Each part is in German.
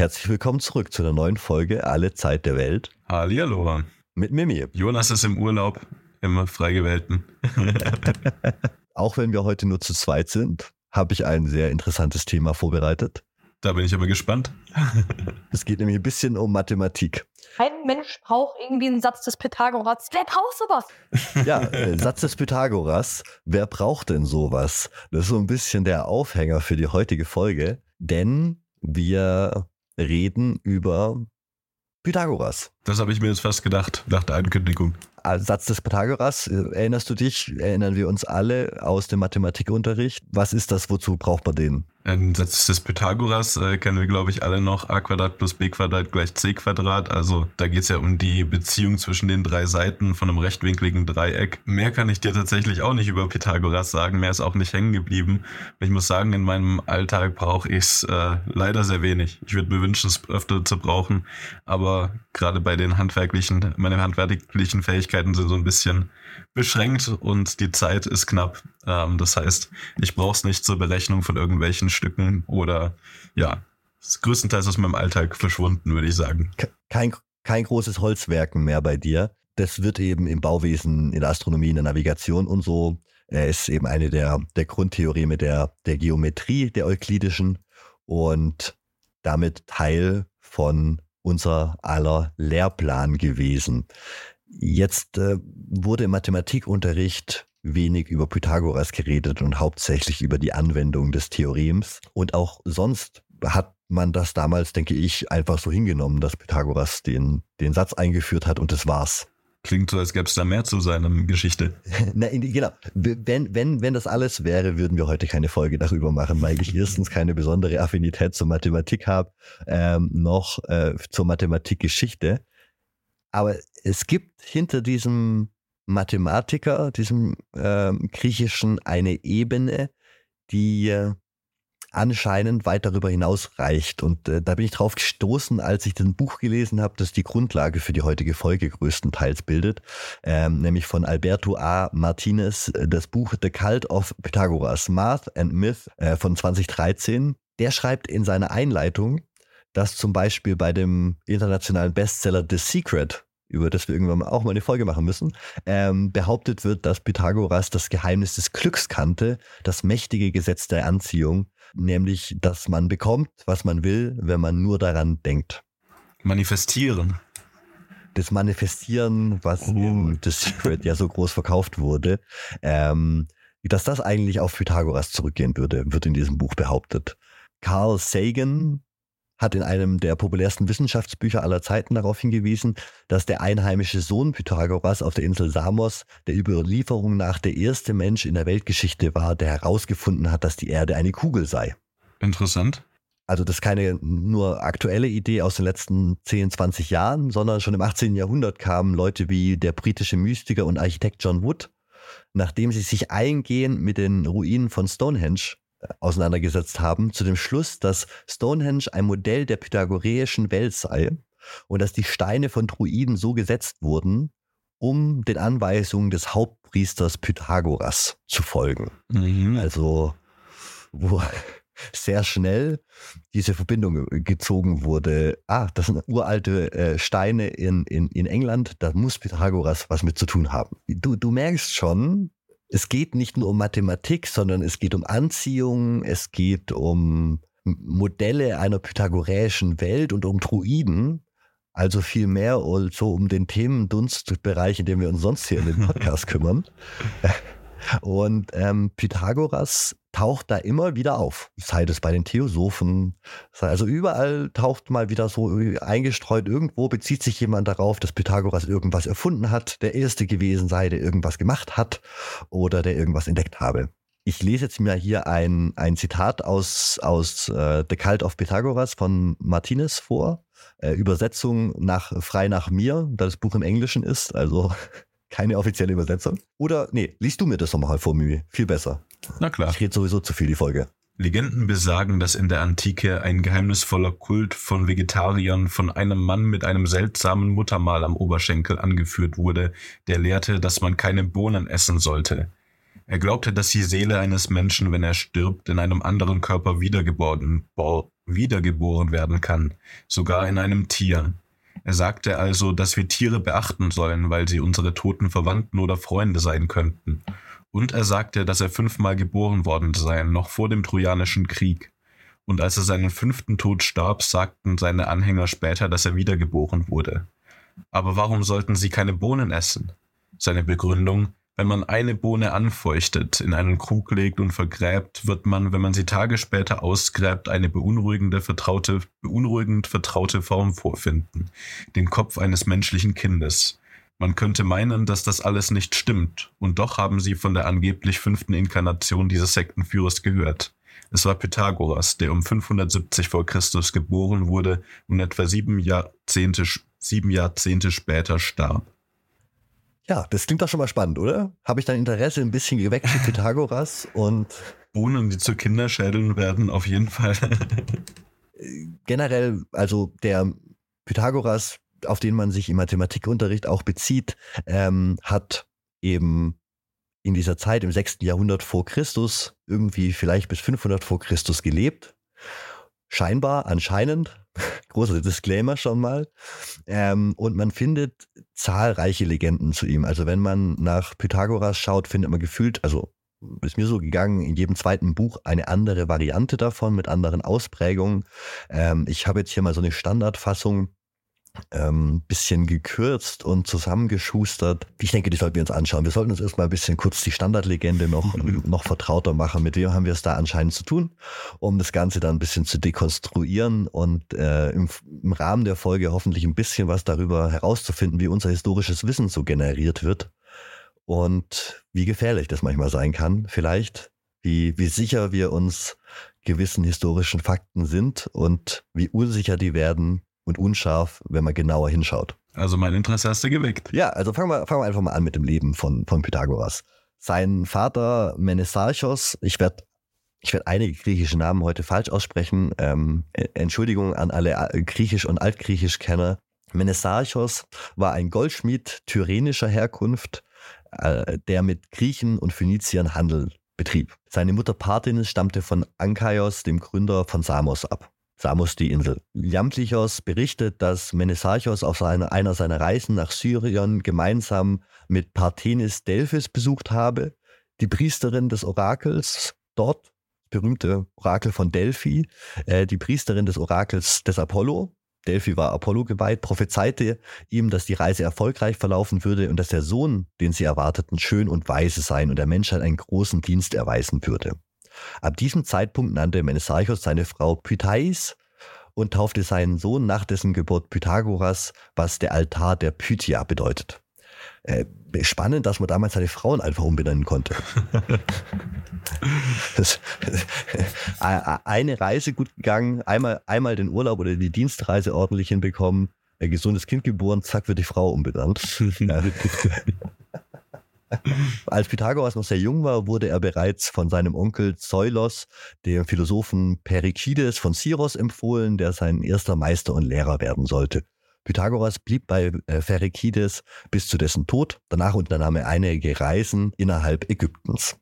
Herzlich willkommen zurück zu einer neuen Folge Alle Zeit der Welt. Hallihallo. Mit Mimi. Jonas ist im Urlaub, im Freigewählten. Auch wenn wir heute nur zu zweit sind, habe ich ein sehr interessantes Thema vorbereitet. Da bin ich aber gespannt. es geht nämlich ein bisschen um Mathematik. Kein Mensch braucht irgendwie einen Satz des Pythagoras. Wer braucht sowas? Ja, äh, Satz des Pythagoras. Wer braucht denn sowas? Das ist so ein bisschen der Aufhänger für die heutige Folge, denn wir reden über Pythagoras. Das habe ich mir jetzt fast gedacht, nach der Ankündigung. Satz des Pythagoras, äh, erinnerst du dich? Erinnern wir uns alle aus dem Mathematikunterricht? Was ist das? Wozu braucht man den? Ein Satz des Pythagoras äh, kennen wir, glaube ich, alle noch. a Quadrat plus b Quadrat gleich c Quadrat. Also da geht es ja um die Beziehung zwischen den drei Seiten von einem rechtwinkligen Dreieck. Mehr kann ich dir tatsächlich auch nicht über Pythagoras sagen. Mehr ist auch nicht hängen geblieben. Ich muss sagen, in meinem Alltag brauche ich es äh, leider sehr wenig. Ich würde mir wünschen, es öfter zu brauchen. Aber gerade bei den handwerklichen, meine handwerklichen Fähigkeiten sind so ein bisschen beschränkt und die Zeit ist knapp. Ähm, das heißt, ich brauche es nicht zur Berechnung von irgendwelchen Stücken oder ja, ist größtenteils aus meinem Alltag verschwunden, würde ich sagen. Kein, kein großes Holzwerken mehr bei dir. Das wird eben im Bauwesen, in der Astronomie, in der Navigation und so. Er ist eben eine der, der Grundtheoreme der, der Geometrie, der euklidischen und damit Teil von unser aller Lehrplan gewesen. Jetzt äh, wurde im Mathematikunterricht wenig über Pythagoras geredet und hauptsächlich über die Anwendung des Theorems. Und auch sonst hat man das damals, denke ich, einfach so hingenommen, dass Pythagoras den, den Satz eingeführt hat und das war's. Klingt so, als gäbe es da mehr zu seiner Geschichte. Na, genau. Wenn, wenn, wenn das alles wäre, würden wir heute keine Folge darüber machen, weil ich erstens keine besondere Affinität zur Mathematik habe, ähm, noch äh, zur Mathematikgeschichte. Aber es gibt hinter diesem Mathematiker, diesem äh, griechischen, eine Ebene, die äh, anscheinend weit darüber hinaus reicht. Und äh, da bin ich drauf gestoßen, als ich das Buch gelesen habe, das die Grundlage für die heutige Folge größtenteils bildet, ähm, nämlich von Alberto A. Martinez, äh, das Buch The Cult of Pythagoras, Math and Myth äh, von 2013. Der schreibt in seiner Einleitung, dass zum Beispiel bei dem internationalen Bestseller The Secret über das wir irgendwann auch mal eine Folge machen müssen, ähm, behauptet wird, dass Pythagoras das Geheimnis des Glücks kannte, das mächtige Gesetz der Anziehung, nämlich, dass man bekommt, was man will, wenn man nur daran denkt. Manifestieren. Das Manifestieren, was oh. in The Secret ja so groß verkauft wurde, ähm, dass das eigentlich auf Pythagoras zurückgehen würde, wird in diesem Buch behauptet. Carl Sagan, hat in einem der populärsten Wissenschaftsbücher aller Zeiten darauf hingewiesen, dass der einheimische Sohn Pythagoras auf der Insel Samos der Überlieferung nach der erste Mensch in der Weltgeschichte war, der herausgefunden hat, dass die Erde eine Kugel sei. Interessant. Also das ist keine nur aktuelle Idee aus den letzten 10, 20 Jahren, sondern schon im 18. Jahrhundert kamen Leute wie der britische Mystiker und Architekt John Wood, nachdem sie sich eingehend mit den Ruinen von Stonehenge auseinandergesetzt haben, zu dem Schluss, dass Stonehenge ein Modell der pythagoreischen Welt sei und dass die Steine von Druiden so gesetzt wurden, um den Anweisungen des Hauptpriesters Pythagoras zu folgen. Mhm. Also, wo sehr schnell diese Verbindung gezogen wurde. Ah, das sind uralte äh, Steine in, in, in England, da muss Pythagoras was mit zu tun haben. Du, du merkst schon, es geht nicht nur um Mathematik, sondern es geht um Anziehung, es geht um Modelle einer pythagoräischen Welt und um Druiden. Also viel mehr so um den Themendunstbereich, in dem wir uns sonst hier in dem Podcast kümmern. Und ähm, Pythagoras taucht da immer wieder auf. Sei das bei den Theosophen, also überall taucht mal wieder so eingestreut, irgendwo bezieht sich jemand darauf, dass Pythagoras irgendwas erfunden hat, der Erste gewesen sei, der irgendwas gemacht hat oder der irgendwas entdeckt habe. Ich lese jetzt mir hier ein, ein Zitat aus, aus äh, The Cult of Pythagoras von Martinez vor. Äh, Übersetzung nach frei nach mir, da das Buch im Englischen ist, also keine offizielle Übersetzung. Oder, nee, liest du mir das nochmal vor, Mimi. Viel besser. Na klar. Ich rede sowieso zu viel die Folge. Legenden besagen, dass in der Antike ein geheimnisvoller Kult von Vegetariern von einem Mann mit einem seltsamen Muttermal am Oberschenkel angeführt wurde, der lehrte, dass man keine Bohnen essen sollte. Er glaubte, dass die Seele eines Menschen, wenn er stirbt, in einem anderen Körper wiedergeboren, wiedergeboren werden kann, sogar in einem Tier. Er sagte also, dass wir Tiere beachten sollen, weil sie unsere toten Verwandten oder Freunde sein könnten. Und er sagte, dass er fünfmal geboren worden sei, noch vor dem Trojanischen Krieg. Und als er seinen fünften Tod starb, sagten seine Anhänger später, dass er wiedergeboren wurde. Aber warum sollten sie keine Bohnen essen? Seine Begründung, wenn man eine Bohne anfeuchtet, in einen Krug legt und vergräbt, wird man, wenn man sie Tage später ausgräbt, eine beunruhigende, vertraute, beunruhigend vertraute Form vorfinden. Den Kopf eines menschlichen Kindes. Man könnte meinen, dass das alles nicht stimmt, und doch haben sie von der angeblich fünften Inkarnation dieses Sektenführers gehört. Es war Pythagoras, der um 570 vor Christus geboren wurde und etwa sieben Jahrzehnte, sieben Jahrzehnte später starb. Ja, das klingt doch schon mal spannend, oder? Habe ich dein Interesse ein bisschen geweckt für Pythagoras und. Bohnen, die zu Kinderschädeln werden, auf jeden Fall. generell, also der Pythagoras, auf den man sich im Mathematikunterricht auch bezieht, ähm, hat eben in dieser Zeit im 6. Jahrhundert vor Christus irgendwie vielleicht bis 500 vor Christus gelebt. Scheinbar, anscheinend, großer Disclaimer schon mal. Ähm, und man findet zahlreiche Legenden zu ihm. Also wenn man nach Pythagoras schaut, findet man gefühlt, also ist mir so gegangen, in jedem zweiten Buch eine andere Variante davon mit anderen Ausprägungen. Ähm, ich habe jetzt hier mal so eine Standardfassung ähm, bisschen gekürzt und zusammengeschustert. Ich denke, die sollten wir uns anschauen. Wir sollten uns erstmal ein bisschen kurz die Standardlegende noch, noch vertrauter machen. Mit wem haben wir es da anscheinend zu tun, um das Ganze dann ein bisschen zu dekonstruieren und äh, im, im Rahmen der Folge hoffentlich ein bisschen was darüber herauszufinden, wie unser historisches Wissen so generiert wird und wie gefährlich das manchmal sein kann. Vielleicht, wie, wie sicher wir uns gewissen historischen Fakten sind und wie unsicher die werden, und unscharf, wenn man genauer hinschaut. Also mein Interesse hast du geweckt. Ja, also fangen wir, fangen wir einfach mal an mit dem Leben von, von Pythagoras. Sein Vater Menesarchos, ich werde ich werde einige griechische Namen heute falsch aussprechen. Ähm, Entschuldigung an alle äh, Griechisch- und Altgriechisch-Kenner. Menesarchos war ein Goldschmied tyrenischer Herkunft, äh, der mit Griechen und Phöniziern Handel betrieb. Seine Mutter Parthinis stammte von Ankaios, dem Gründer von Samos, ab. Samos die Insel. Jamblichos berichtet, dass Menesarchos auf seine, einer seiner Reisen nach Syrien gemeinsam mit Parthenis Delphis besucht habe, die Priesterin des Orakels dort, berühmte Orakel von Delphi, äh, die Priesterin des Orakels des Apollo, Delphi war Apollo geweiht, prophezeite ihm, dass die Reise erfolgreich verlaufen würde und dass der Sohn, den sie erwarteten, schön und weise sein und der Menschheit einen großen Dienst erweisen würde. Ab diesem Zeitpunkt nannte Menesarchos seine Frau Pythais und taufte seinen Sohn nach dessen Geburt Pythagoras, was der Altar der Pythia bedeutet. Äh, spannend, dass man damals seine Frauen einfach umbenennen konnte. das, eine Reise gut gegangen, einmal, einmal den Urlaub oder die Dienstreise ordentlich hinbekommen, ein gesundes Kind geboren, zack, wird die Frau umbenannt. Als Pythagoras noch sehr jung war, wurde er bereits von seinem Onkel Zeulos, dem Philosophen Perikides von Syros, empfohlen, der sein erster Meister und Lehrer werden sollte. Pythagoras blieb bei äh, Perikides bis zu dessen Tod. Danach unternahm er einige Reisen innerhalb Ägyptens.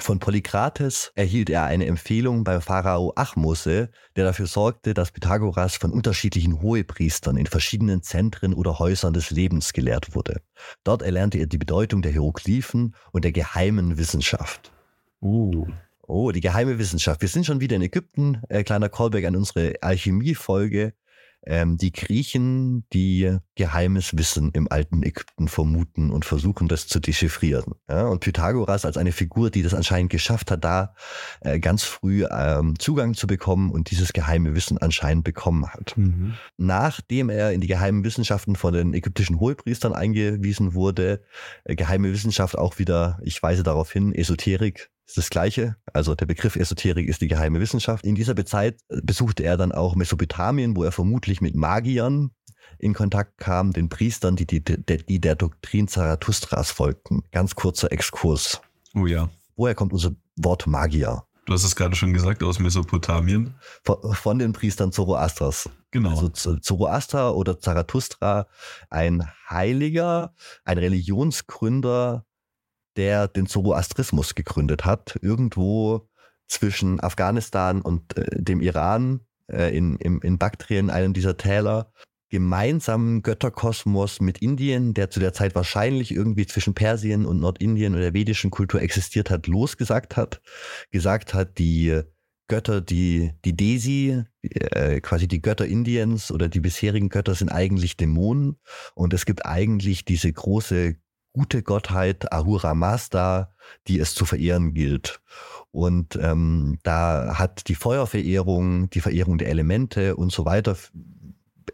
Von Polykrates erhielt er eine Empfehlung beim Pharao Achmose, der dafür sorgte, dass Pythagoras von unterschiedlichen Hohepriestern in verschiedenen Zentren oder Häusern des Lebens gelehrt wurde. Dort erlernte er die Bedeutung der Hieroglyphen und der geheimen Wissenschaft. Uh. Oh, die geheime Wissenschaft. Wir sind schon wieder in Ägypten. Äh, kleiner Callback an unsere Alchemie-Folge ähm, die Griechen, die geheimes Wissen im alten Ägypten vermuten und versuchen, das zu dechiffrieren. Ja, und Pythagoras als eine Figur, die das anscheinend geschafft hat, da äh, ganz früh ähm, Zugang zu bekommen und dieses geheime Wissen anscheinend bekommen hat. Mhm. Nachdem er in die geheimen Wissenschaften von den ägyptischen Hohepriestern eingewiesen wurde, äh, geheime Wissenschaft auch wieder, ich weise darauf hin, Esoterik, ist das Gleiche. Also der Begriff Esoterik ist die geheime Wissenschaft. In dieser Zeit besuchte er dann auch Mesopotamien, wo er vermutlich mit Magiern in Kontakt kam, den Priestern, die, die, die der Doktrin Zarathustras folgten. Ganz kurzer Exkurs. Oh ja. Woher kommt unser Wort Magier? Du hast es gerade schon gesagt, aus Mesopotamien. Von, von den Priestern Zoroastras. Genau. Also Zoroaster oder Zarathustra, ein Heiliger, ein Religionsgründer der den Zoroastrismus gegründet hat, irgendwo zwischen Afghanistan und äh, dem Iran äh, in, in, in Baktrien, einem dieser Täler, gemeinsamen Götterkosmos mit Indien, der zu der Zeit wahrscheinlich irgendwie zwischen Persien und Nordindien oder der vedischen Kultur existiert hat, losgesagt hat. Gesagt hat, die Götter, die, die Desi, äh, quasi die Götter Indiens oder die bisherigen Götter sind eigentlich Dämonen und es gibt eigentlich diese große gute Gottheit Ahura Mazda, die es zu verehren gilt. Und ähm, da hat die Feuerverehrung, die Verehrung der Elemente und so weiter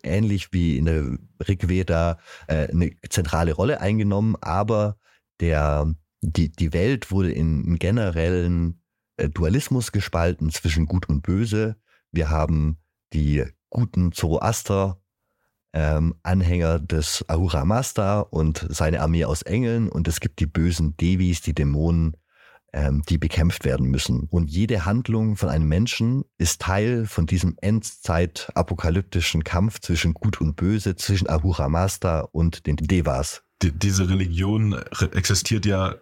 ähnlich wie in der Rig Veda äh, eine zentrale Rolle eingenommen, aber der, die, die Welt wurde in, in generellen äh, Dualismus gespalten zwischen Gut und Böse. Wir haben die guten Zoroaster, ähm, Anhänger des Ahura Mazda und seine Armee aus Engeln und es gibt die bösen Devis, die Dämonen, ähm, die bekämpft werden müssen. Und jede Handlung von einem Menschen ist Teil von diesem Endzeit-apokalyptischen Kampf zwischen Gut und Böse, zwischen Ahura Mazda und den Devas. Die, diese Religion existiert ja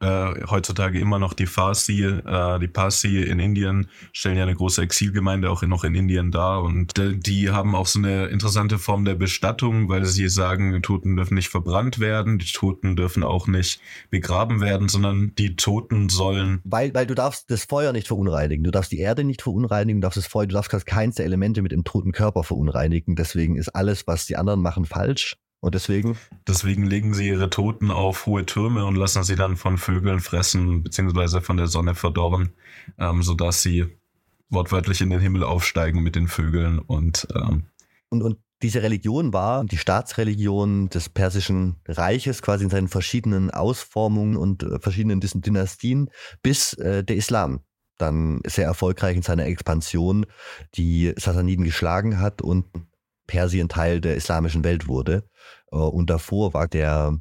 äh, heutzutage immer noch die Farsi, äh, die Parsi in Indien stellen ja eine große Exilgemeinde auch noch in Indien dar und die haben auch so eine interessante Form der Bestattung, weil sie sagen, die Toten dürfen nicht verbrannt werden, die Toten dürfen auch nicht begraben werden, sondern die Toten sollen. Weil, weil du darfst das Feuer nicht verunreinigen, du darfst die Erde nicht verunreinigen, du darfst das Feuer, du darfst keins der Elemente mit dem toten Körper verunreinigen. Deswegen ist alles, was die anderen machen, falsch. Und deswegen? Deswegen legen sie ihre Toten auf hohe Türme und lassen sie dann von Vögeln fressen, beziehungsweise von der Sonne verdorren, ähm, sodass sie wortwörtlich in den Himmel aufsteigen mit den Vögeln und, ähm, und, und diese Religion war die Staatsreligion des Persischen Reiches, quasi in seinen verschiedenen Ausformungen und äh, verschiedenen Dynastien, bis äh, der Islam dann sehr erfolgreich in seiner Expansion die Sassaniden geschlagen hat und Persien Teil der islamischen Welt wurde. Äh, und davor war der,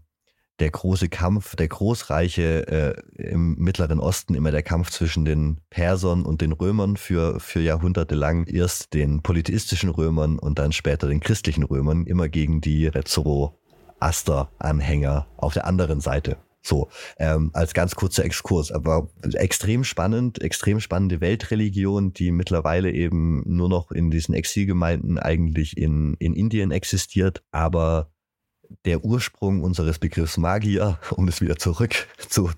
der große Kampf, der Großreiche äh, im Mittleren Osten immer der Kampf zwischen den Persern und den Römern für, für Jahrhunderte lang. Erst den polytheistischen Römern und dann später den christlichen Römern, immer gegen die Zoroaster-Anhänger auf der anderen Seite. So, ähm, als ganz kurzer Exkurs, aber extrem spannend, extrem spannende Weltreligion, die mittlerweile eben nur noch in diesen Exilgemeinden eigentlich in, in Indien existiert, aber der Ursprung unseres Begriffs Magier, um es wieder zurück zu,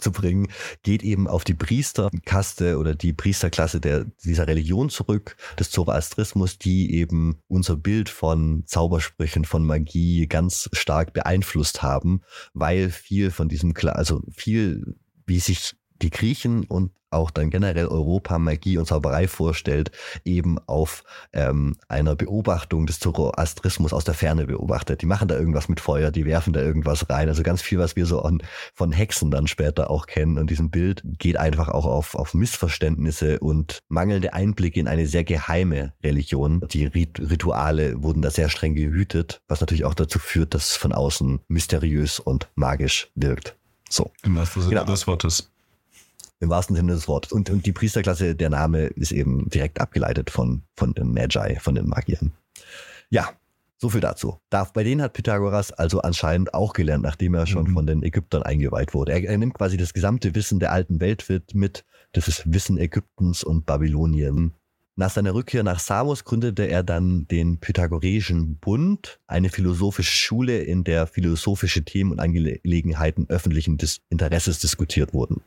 geht eben auf die Priesterkaste oder die Priesterklasse der, dieser Religion zurück, des Zoroastrismus, die eben unser Bild von Zaubersprüchen, von Magie ganz stark beeinflusst haben, weil viel von diesem, also viel, wie sich die Griechen und auch dann generell Europa Magie und Zauberei vorstellt, eben auf ähm, einer Beobachtung des Zoroastrismus aus der Ferne beobachtet. Die machen da irgendwas mit Feuer, die werfen da irgendwas rein. Also ganz viel, was wir so an, von Hexen dann später auch kennen. Und diesem Bild geht einfach auch auf, auf Missverständnisse und mangelnde Einblicke in eine sehr geheime Religion. Die Rit Rituale wurden da sehr streng gehütet, was natürlich auch dazu führt, dass es von außen mysteriös und magisch wirkt. So. Im wahrsten Sinne genau. des Wortes. Im wahrsten Sinne des Wortes. Und, und die Priesterklasse, der Name ist eben direkt abgeleitet von, von den Magi, von den Magiern. Ja, so viel dazu. Darf, bei denen hat Pythagoras also anscheinend auch gelernt, nachdem er schon mhm. von den Ägyptern eingeweiht wurde. Er, er, nimmt quasi das gesamte Wissen der alten Welt mit. Das ist Wissen Ägyptens und Babylonien. Nach seiner Rückkehr nach Samos gründete er dann den Pythagoreischen Bund, eine philosophische Schule, in der philosophische Themen und Angelegenheiten öffentlichen Dis Interesses diskutiert wurden.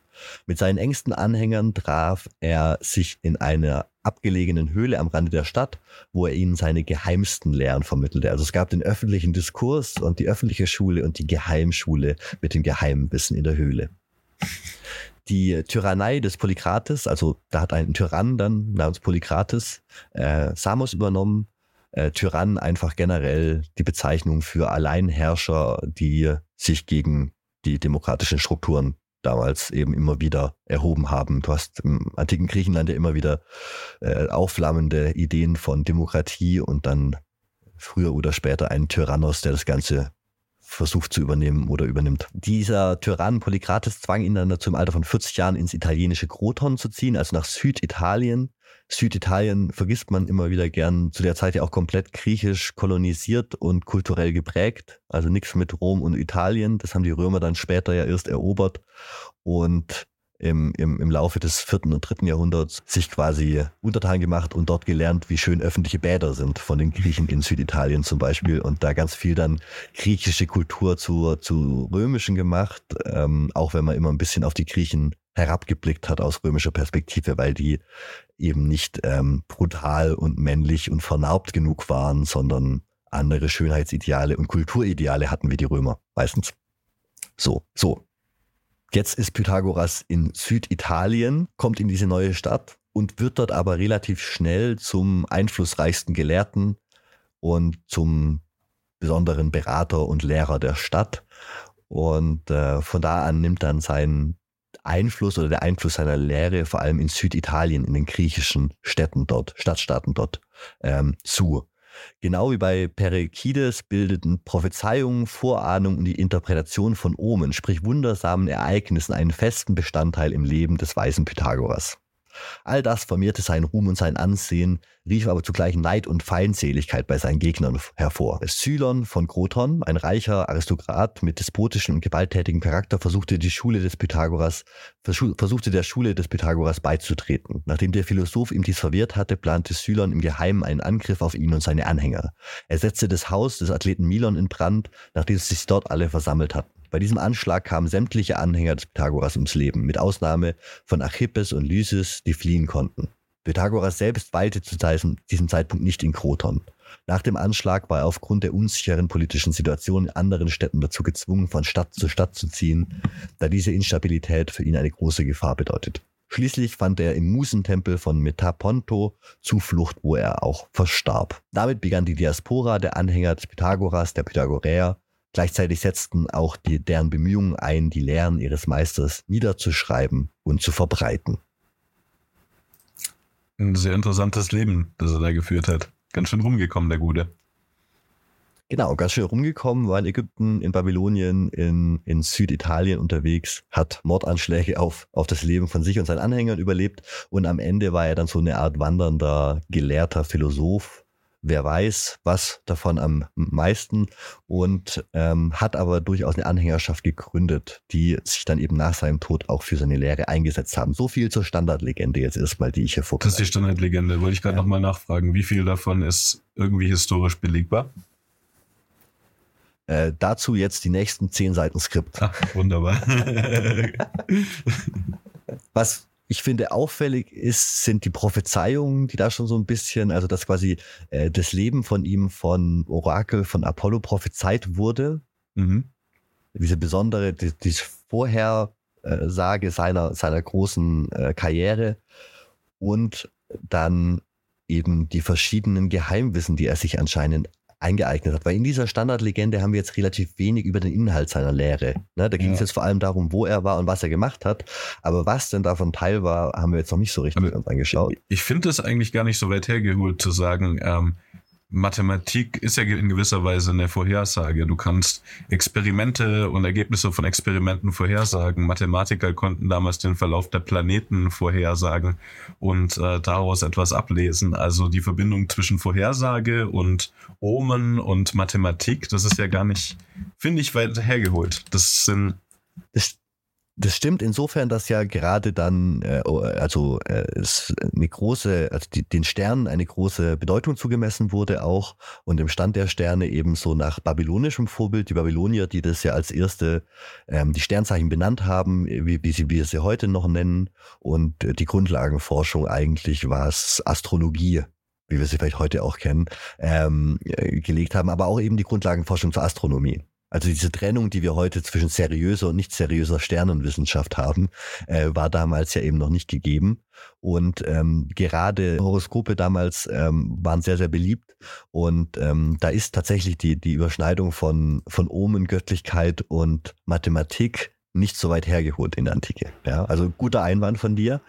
Mit seinen engsten Anhängern traf er sich in einer abgelegenen Höhle am Rande der Stadt, wo er ihnen seine geheimsten Lehren vermittelte. Also es gab den öffentlichen Diskurs und die öffentliche Schule und die Geheimschule mit dem geheimen Wissen in der Höhle die Tyrannei des Polykrates, also da hat ein Tyrann dann namens Polykrates äh, Samos übernommen. Äh, Tyrann einfach generell die Bezeichnung für Alleinherrscher, die sich gegen die demokratischen Strukturen damals eben immer wieder erhoben haben. Du hast im antiken Griechenland ja immer wieder äh, aufflammende Ideen von Demokratie und dann früher oder später einen Tyrannos, der das Ganze versucht zu übernehmen oder übernimmt. Dieser Tyrann Polykrates zwang ihn dann dazu im Alter von 40 Jahren ins italienische Kroton zu ziehen, also nach Süditalien. Süditalien vergisst man immer wieder gern, zu der Zeit ja auch komplett griechisch kolonisiert und kulturell geprägt. Also nichts mit Rom und Italien. Das haben die Römer dann später ja erst erobert. Und im, im, im Laufe des vierten und dritten Jahrhunderts sich quasi untertan gemacht und dort gelernt, wie schön öffentliche Bäder sind von den Griechen in Süditalien zum Beispiel und da ganz viel dann griechische Kultur zu, zu römischen gemacht, ähm, auch wenn man immer ein bisschen auf die Griechen herabgeblickt hat aus römischer Perspektive, weil die eben nicht ähm, brutal und männlich und vernarbt genug waren, sondern andere Schönheitsideale und Kulturideale hatten wie die Römer meistens. So, so. Jetzt ist Pythagoras in Süditalien, kommt in diese neue Stadt und wird dort aber relativ schnell zum einflussreichsten Gelehrten und zum besonderen Berater und Lehrer der Stadt. Und äh, von da an nimmt dann sein Einfluss oder der Einfluss seiner Lehre vor allem in Süditalien, in den griechischen Städten dort, Stadtstaaten dort ähm, zu. Genau wie bei Perikides bildeten Prophezeiungen, Vorahnung und die Interpretation von Omen, sprich wundersamen Ereignissen, einen festen Bestandteil im Leben des weisen Pythagoras. All das vermehrte seinen Ruhm und sein Ansehen, rief aber zugleich Neid und Feindseligkeit bei seinen Gegnern hervor. Cylon von Kroton, ein reicher Aristokrat mit despotischem und gewalttätigem Charakter, versuchte die Schule des Pythagoras, versuchte der Schule des Pythagoras beizutreten. Nachdem der Philosoph ihm dies verwehrt hatte, plante Cylon im Geheimen einen Angriff auf ihn und seine Anhänger. Er setzte das Haus des Athleten Milon in Brand, nachdem sich dort alle versammelt hatten. Bei diesem Anschlag kamen sämtliche Anhänger des Pythagoras ums Leben, mit Ausnahme von Archippes und Lysis, die fliehen konnten. Pythagoras selbst weilte zu diesem Zeitpunkt nicht in Kroton. Nach dem Anschlag war er aufgrund der unsicheren politischen Situation in anderen Städten dazu gezwungen, von Stadt zu Stadt zu ziehen, da diese Instabilität für ihn eine große Gefahr bedeutet. Schließlich fand er im Musentempel von Metaponto Zuflucht, wo er auch verstarb. Damit begann die Diaspora der Anhänger des Pythagoras, der Pythagoräer, Gleichzeitig setzten auch die, deren Bemühungen ein, die Lehren ihres Meisters niederzuschreiben und zu verbreiten. Ein sehr interessantes Leben, das er da geführt hat. Ganz schön rumgekommen, der Gute. Genau, ganz schön rumgekommen, war in Ägypten, in Babylonien, in, in Süditalien unterwegs, hat Mordanschläge auf, auf das Leben von sich und seinen Anhängern überlebt und am Ende war er dann so eine Art wandernder, gelehrter Philosoph, wer weiß, was davon am meisten und ähm, hat aber durchaus eine Anhängerschaft gegründet, die sich dann eben nach seinem Tod auch für seine Lehre eingesetzt haben. So viel zur Standardlegende jetzt erstmal, die ich hier vorbereite. Das ist die Standardlegende. Wollte ich gerade ja. nochmal nachfragen, wie viel davon ist irgendwie historisch belegbar? Äh, dazu jetzt die nächsten zehn Seiten Skript. Ach, wunderbar. was ich finde, auffällig ist, sind die Prophezeiungen, die da schon so ein bisschen, also dass quasi äh, das Leben von ihm von Orakel von Apollo prophezeit wurde. Mhm. Diese besondere, die, diese Vorhersage seiner, seiner großen äh, Karriere und dann eben die verschiedenen Geheimwissen, die er sich anscheinend eingeeignet hat. Weil in dieser Standardlegende haben wir jetzt relativ wenig über den Inhalt seiner Lehre. Ne? Da ging ja. es jetzt vor allem darum, wo er war und was er gemacht hat. Aber was denn davon Teil war, haben wir jetzt noch nicht so richtig uns angeschaut. Ich finde es eigentlich gar nicht so weit hergeholt zu sagen, ähm, Mathematik ist ja in gewisser Weise eine Vorhersage. Du kannst Experimente und Ergebnisse von Experimenten vorhersagen. Mathematiker konnten damals den Verlauf der Planeten vorhersagen und äh, daraus etwas ablesen. Also die Verbindung zwischen Vorhersage und Omen und Mathematik, das ist ja gar nicht, finde ich, weit hergeholt. Das sind das, das stimmt insofern, dass ja gerade dann, äh, also äh, es eine große, also die, den Sternen eine große Bedeutung zugemessen wurde auch und im Stand der Sterne eben so nach babylonischem Vorbild, die Babylonier, die das ja als erste ähm, die Sternzeichen benannt haben, wie, wie sie wir sie heute noch nennen und äh, die Grundlagenforschung eigentlich war es Astrologie wie wir sie vielleicht heute auch kennen, ähm, äh, gelegt haben, aber auch eben die Grundlagenforschung zur Astronomie. Also diese Trennung, die wir heute zwischen seriöser und nicht seriöser Sternenwissenschaft haben, äh, war damals ja eben noch nicht gegeben. Und ähm, gerade Horoskope damals ähm, waren sehr, sehr beliebt. Und ähm, da ist tatsächlich die, die Überschneidung von, von Omen, Göttlichkeit und Mathematik nicht so weit hergeholt in der Antike. Ja, also guter Einwand von dir.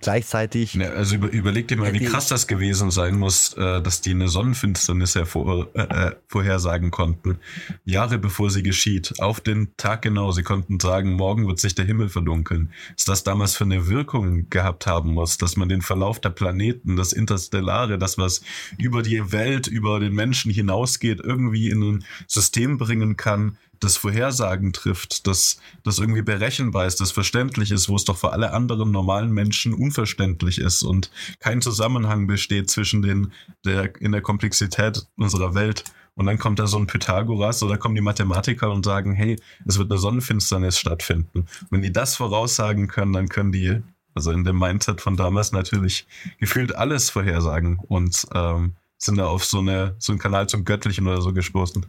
Gleichzeitig. Ja, also über, überleg dir mal, wie krass das gewesen sein muss, äh, dass die eine Sonnenfinsternis hervor, äh, äh, vorhersagen konnten. Jahre bevor sie geschieht. Auf den Tag genau. Sie konnten sagen, morgen wird sich der Himmel verdunkeln. Was das damals für eine Wirkung gehabt haben muss, dass man den Verlauf der Planeten, das Interstellare, das, was über die Welt, über den Menschen hinausgeht, irgendwie in ein System bringen kann, das Vorhersagen trifft, das, das irgendwie berechenbar ist, das verständlich ist, wo es doch für alle anderen normalen Menschen unverständlich ist und kein Zusammenhang besteht zwischen den, der, in der Komplexität unserer Welt. Und dann kommt da so ein Pythagoras oder kommen die Mathematiker und sagen, hey, es wird eine Sonnenfinsternis stattfinden. Wenn die das voraussagen können, dann können die, also in dem Mindset von damals natürlich gefühlt alles vorhersagen und ähm, sind da auf so, eine, so einen Kanal zum Göttlichen oder so gestoßen.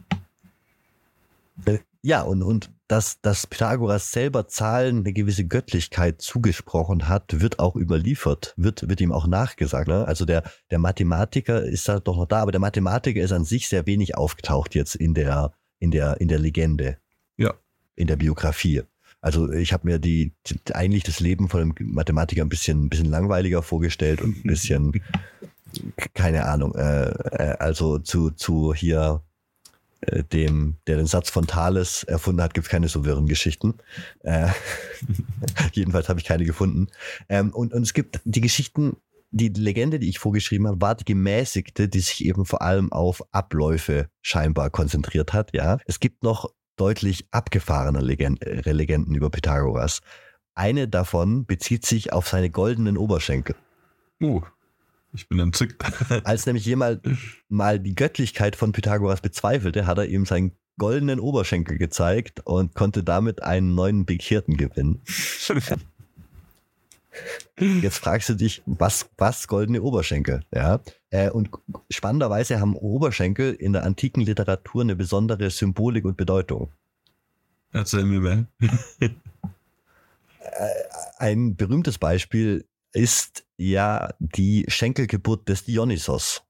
Ja, und, und dass, dass Pythagoras selber Zahlen eine gewisse Göttlichkeit zugesprochen hat, wird auch überliefert, wird, wird ihm auch nachgesagt. Ne? Also der, der Mathematiker ist da doch noch da, aber der Mathematiker ist an sich sehr wenig aufgetaucht jetzt in der, in der, in der Legende. Ja. In der Biografie. Also ich habe mir die, die, eigentlich das Leben von einem Mathematiker ein bisschen, ein bisschen langweiliger vorgestellt und ein bisschen, keine Ahnung, äh, äh, also zu, zu hier äh, dem, der den Satz von Thales erfunden hat, gibt es keine so wirren Geschichten. Äh, jedenfalls habe ich keine gefunden. Ähm, und, und es gibt die Geschichten, die Legende, die ich vorgeschrieben habe, war die gemäßigte, die sich eben vor allem auf Abläufe scheinbar konzentriert hat. Ja, es gibt noch deutlich abgefahrenere Legenden, Legenden über Pythagoras. Eine davon bezieht sich auf seine goldenen Oberschenkel. Uh. Ich bin entzückt. Als nämlich jemand mal die Göttlichkeit von Pythagoras bezweifelte, hat er ihm seinen goldenen Oberschenkel gezeigt und konnte damit einen neuen Bekehrten gewinnen. Jetzt fragst du dich, was, was goldene Oberschenkel? Ja. Äh, und spannenderweise haben Oberschenkel in der antiken Literatur eine besondere Symbolik und Bedeutung. Erzähl mir mehr. Äh, ein berühmtes Beispiel ist ja die Schenkelgeburt des Dionysos.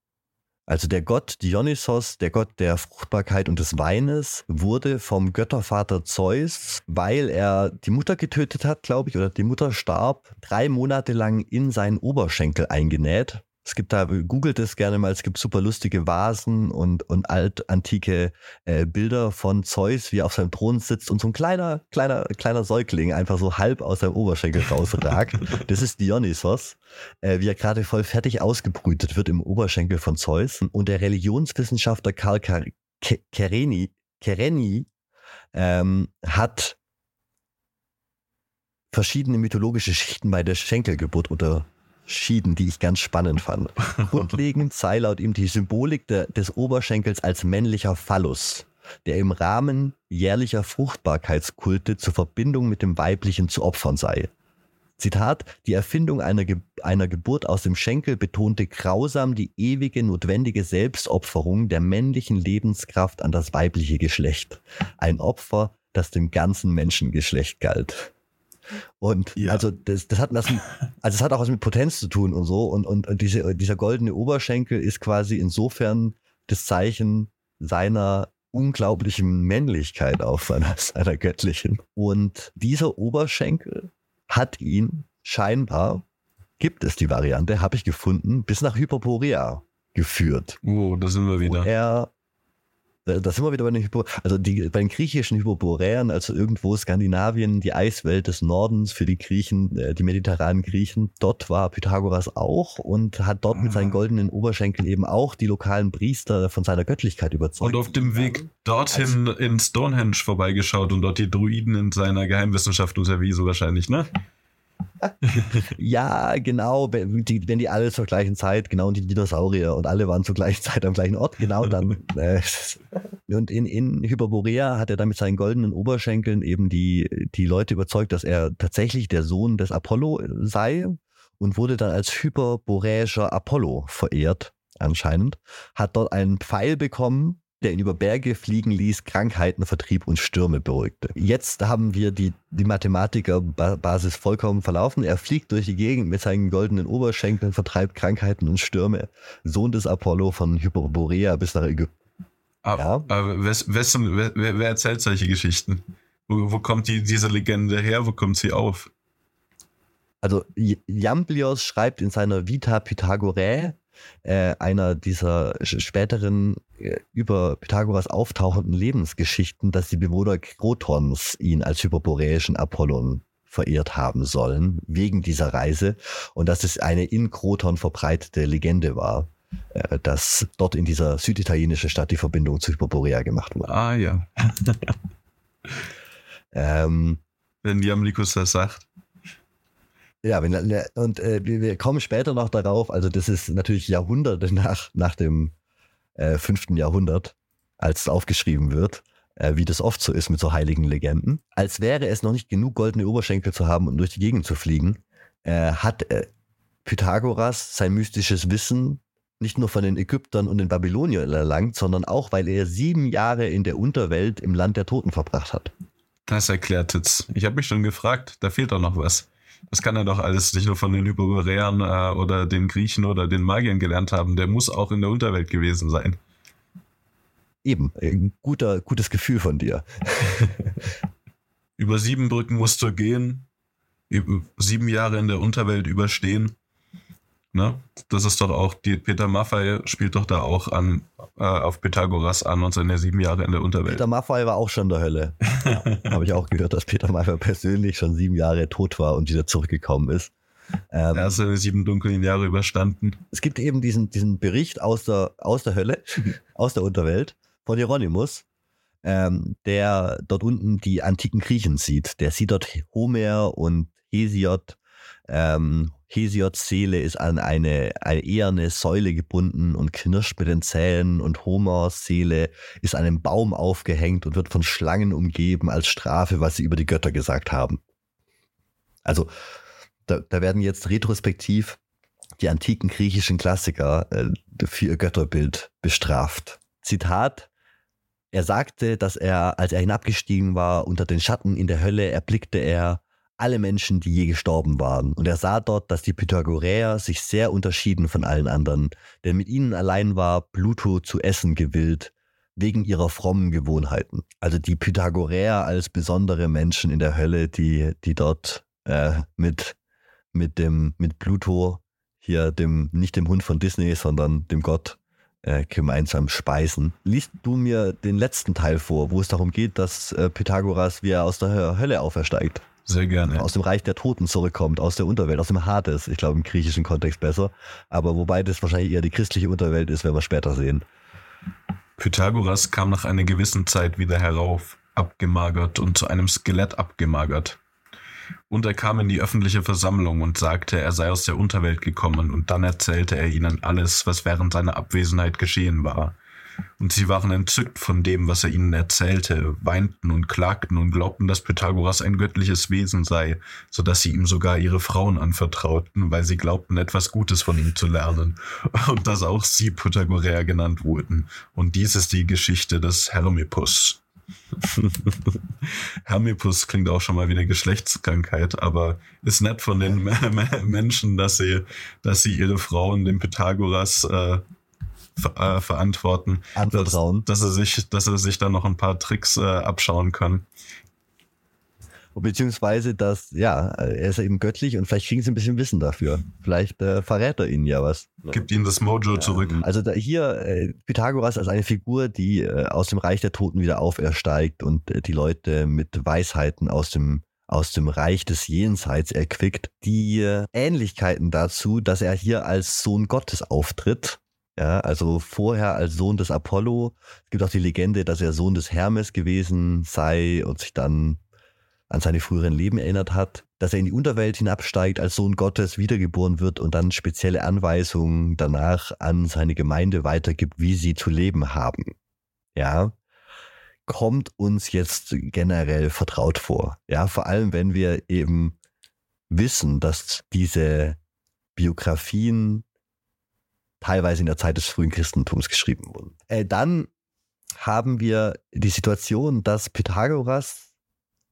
Also der Gott Dionysos, der Gott der Fruchtbarkeit und des Weines, wurde vom Göttervater Zeus, weil er die Mutter getötet hat, glaube ich, oder die Mutter starb, drei Monate lang in seinen Oberschenkel eingenäht. Es gibt da, googelt es gerne mal, es gibt super lustige Vasen und, und altantike äh, Bilder von Zeus, wie er auf seinem Thron sitzt und so ein kleiner, kleiner, kleiner Säugling einfach so halb aus seinem Oberschenkel rausragt. das ist Dionysos, äh, wie er gerade voll fertig ausgebrütet wird im Oberschenkel von Zeus. Und der Religionswissenschaftler Karl Kereni, Kereni ähm, hat verschiedene mythologische Schichten bei der Schenkelgeburt unter Schieden, die ich ganz spannend fand. Grundlegend sei laut ihm die Symbolik der, des Oberschenkels als männlicher Phallus, der im Rahmen jährlicher Fruchtbarkeitskulte zur Verbindung mit dem Weiblichen zu opfern sei. Zitat, die Erfindung einer, Ge einer Geburt aus dem Schenkel betonte grausam die ewige notwendige Selbstopferung der männlichen Lebenskraft an das weibliche Geschlecht. Ein Opfer, das dem ganzen Menschengeschlecht galt. Und ja. also das, das hat was, also es hat auch was mit Potenz zu tun und so. Und, und, und diese, dieser goldene Oberschenkel ist quasi insofern das Zeichen seiner unglaublichen Männlichkeit auf seiner, seiner göttlichen. Und dieser Oberschenkel hat ihn scheinbar, gibt es die Variante, habe ich gefunden, bis nach Hyperborea geführt. Oh, da sind wir wieder. Er da sind wir wieder bei den, Hypo, also die, bei den griechischen Hyperboreern, also irgendwo Skandinavien, die Eiswelt des Nordens für die Griechen, äh, die mediterranen Griechen. Dort war Pythagoras auch und hat dort mit seinen ah. goldenen Oberschenkeln eben auch die lokalen Priester von seiner Göttlichkeit überzeugt. Und auf dem Weg dorthin also, in Stonehenge vorbeigeschaut und dort die Druiden in seiner Geheimwissenschaft unterwiesen wahrscheinlich, ne? ja, genau. Wenn die, wenn die alle zur gleichen Zeit, genau, und die Dinosaurier und alle waren zur gleichen Zeit am gleichen Ort, genau dann. Äh, und in, in Hyperborea hat er dann mit seinen goldenen Oberschenkeln eben die, die Leute überzeugt, dass er tatsächlich der Sohn des Apollo sei und wurde dann als hyperboräischer Apollo verehrt, anscheinend. Hat dort einen Pfeil bekommen, der ihn über Berge fliegen ließ, Krankheiten vertrieb und Stürme beruhigte. Jetzt haben wir die, die Mathematiker-Basis vollkommen verlaufen. Er fliegt durch die Gegend mit seinen goldenen Oberschenkeln, vertreibt Krankheiten und Stürme. Sohn des Apollo von Hyperborea bis nach Ägypten. Aber, ja? aber wer, wer, wer, wer, erzählt solche Geschichten? Wo, wo kommt die, diese Legende her? Wo kommt sie auf? Also Jamblios schreibt in seiner Vita Pythagorae, äh, einer dieser späteren äh, über Pythagoras auftauchenden Lebensgeschichten, dass die Bewohner Krotons ihn als hyperboreischen Apollon verehrt haben sollen, wegen dieser Reise, und dass es eine in Kroton verbreitete Legende war, äh, dass dort in dieser süditalienischen Stadt die Verbindung zu Hyperborea gemacht wurde. Ah ja. Ähm, Wenn Jamlikus das sagt. Ja, wenn, und äh, wir, kommen später noch darauf, also das ist natürlich Jahrhunderte nach, nach dem äh, fünften Jahrhundert, als es aufgeschrieben wird, äh, wie das oft so ist mit so heiligen Legenden. Als wäre es noch nicht genug goldene Oberschenkel zu haben und durch die Gegend zu fliegen, äh, hat äh, Pythagoras sein mystisches Wissen nicht nur von den Ägyptern und den Babyloniern erlangt, sondern auch, weil er sieben Jahre in der Unterwelt im Land der Toten verbracht hat. Das erklärt jetzt. Ich habe mich schon gefragt, da fehlt doch noch was. Das kann er doch alles nicht nur von den Hyperboreern äh, oder den Griechen oder den Magiern gelernt haben. Der muss auch in der Unterwelt gewesen sein. Eben, ein guter, gutes Gefühl von dir. Über sieben Brücken musst du gehen, sieben Jahre in der Unterwelt überstehen. Ne? Das ist doch auch, die Peter Maffei spielt doch da auch an, äh, auf Pythagoras an und seine sieben Jahre in der Unterwelt. Peter Maffei war auch schon in der Hölle. Habe ich auch gehört, dass Peter Maffei persönlich schon sieben Jahre tot war und wieder zurückgekommen ist. Ähm, Er hat seine sieben dunklen Jahre überstanden. es gibt eben diesen, diesen Bericht aus der, aus der Hölle, aus der Unterwelt von Hieronymus, ähm, der dort unten die antiken Griechen sieht. Der sieht dort Homer und Hesiod. Ähm, Hesiods Seele ist an eine, eine eherne Säule gebunden und knirscht mit den Zähnen und Homers Seele ist an einem Baum aufgehängt und wird von Schlangen umgeben als Strafe, was sie über die Götter gesagt haben. Also da, da werden jetzt retrospektiv die antiken griechischen Klassiker äh, für ihr Götterbild bestraft. Zitat. Er sagte, dass er, als er hinabgestiegen war, unter den Schatten in der Hölle erblickte er alle Menschen, die je gestorben waren. Und er sah dort, dass die Pythagoräer sich sehr unterschieden von allen anderen, denn mit ihnen allein war Pluto zu essen gewillt, wegen ihrer frommen Gewohnheiten. Also die Pythagoräer als besondere Menschen in der Hölle, die, die dort äh, mit, mit dem, mit Pluto, hier dem, nicht dem Hund von Disney, sondern dem Gott, äh, gemeinsam speisen. Liest du mir den letzten Teil vor, wo es darum geht, dass äh, Pythagoras, wie er aus der Hölle aufersteigt, Sehr gerne. aus dem Reich der Toten zurückkommt, aus der Unterwelt, aus dem Hades, ich glaube im griechischen Kontext besser, aber wobei das wahrscheinlich eher die christliche Unterwelt ist, werden wir später sehen. Pythagoras kam nach einer gewissen Zeit wieder herauf, abgemagert und zu einem Skelett abgemagert. Und er kam in die öffentliche Versammlung und sagte, er sei aus der Unterwelt gekommen, und dann erzählte er ihnen alles, was während seiner Abwesenheit geschehen war. Und sie waren entzückt von dem, was er ihnen erzählte, weinten und klagten und glaubten, dass Pythagoras ein göttliches Wesen sei, so dass sie ihm sogar ihre Frauen anvertrauten, weil sie glaubten, etwas Gutes von ihm zu lernen, und dass auch sie Pythagoräer genannt wurden. Und dies ist die Geschichte des Hermippus. Hermippus klingt auch schon mal wie eine Geschlechtskrankheit, aber ist nett von den Menschen, dass sie, dass sie ihre Frauen dem Pythagoras äh, äh, verantworten, Anvertrauen. dass, dass er sich, dass er sich da noch ein paar Tricks äh, abschauen kann. Beziehungsweise, dass, ja, er ist eben göttlich und vielleicht kriegen sie ein bisschen Wissen dafür. Vielleicht äh, verrät er ihnen ja was. Gibt ihm das Mojo zurück. Also da hier äh, Pythagoras als eine Figur, die äh, aus dem Reich der Toten wieder aufersteigt und äh, die Leute mit Weisheiten aus dem aus dem Reich des Jenseits erquickt, die äh, Ähnlichkeiten dazu, dass er hier als Sohn Gottes auftritt. Ja, also vorher als Sohn des Apollo. Es gibt auch die Legende, dass er Sohn des Hermes gewesen sei und sich dann an seine früheren Leben erinnert hat, dass er in die Unterwelt hinabsteigt, als Sohn Gottes wiedergeboren wird und dann spezielle Anweisungen danach an seine Gemeinde weitergibt, wie sie zu leben haben. Ja, kommt uns jetzt generell vertraut vor. Ja, vor allem wenn wir eben wissen, dass diese Biografien teilweise in der Zeit des frühen Christentums geschrieben wurden. Äh, dann haben wir die Situation, dass Pythagoras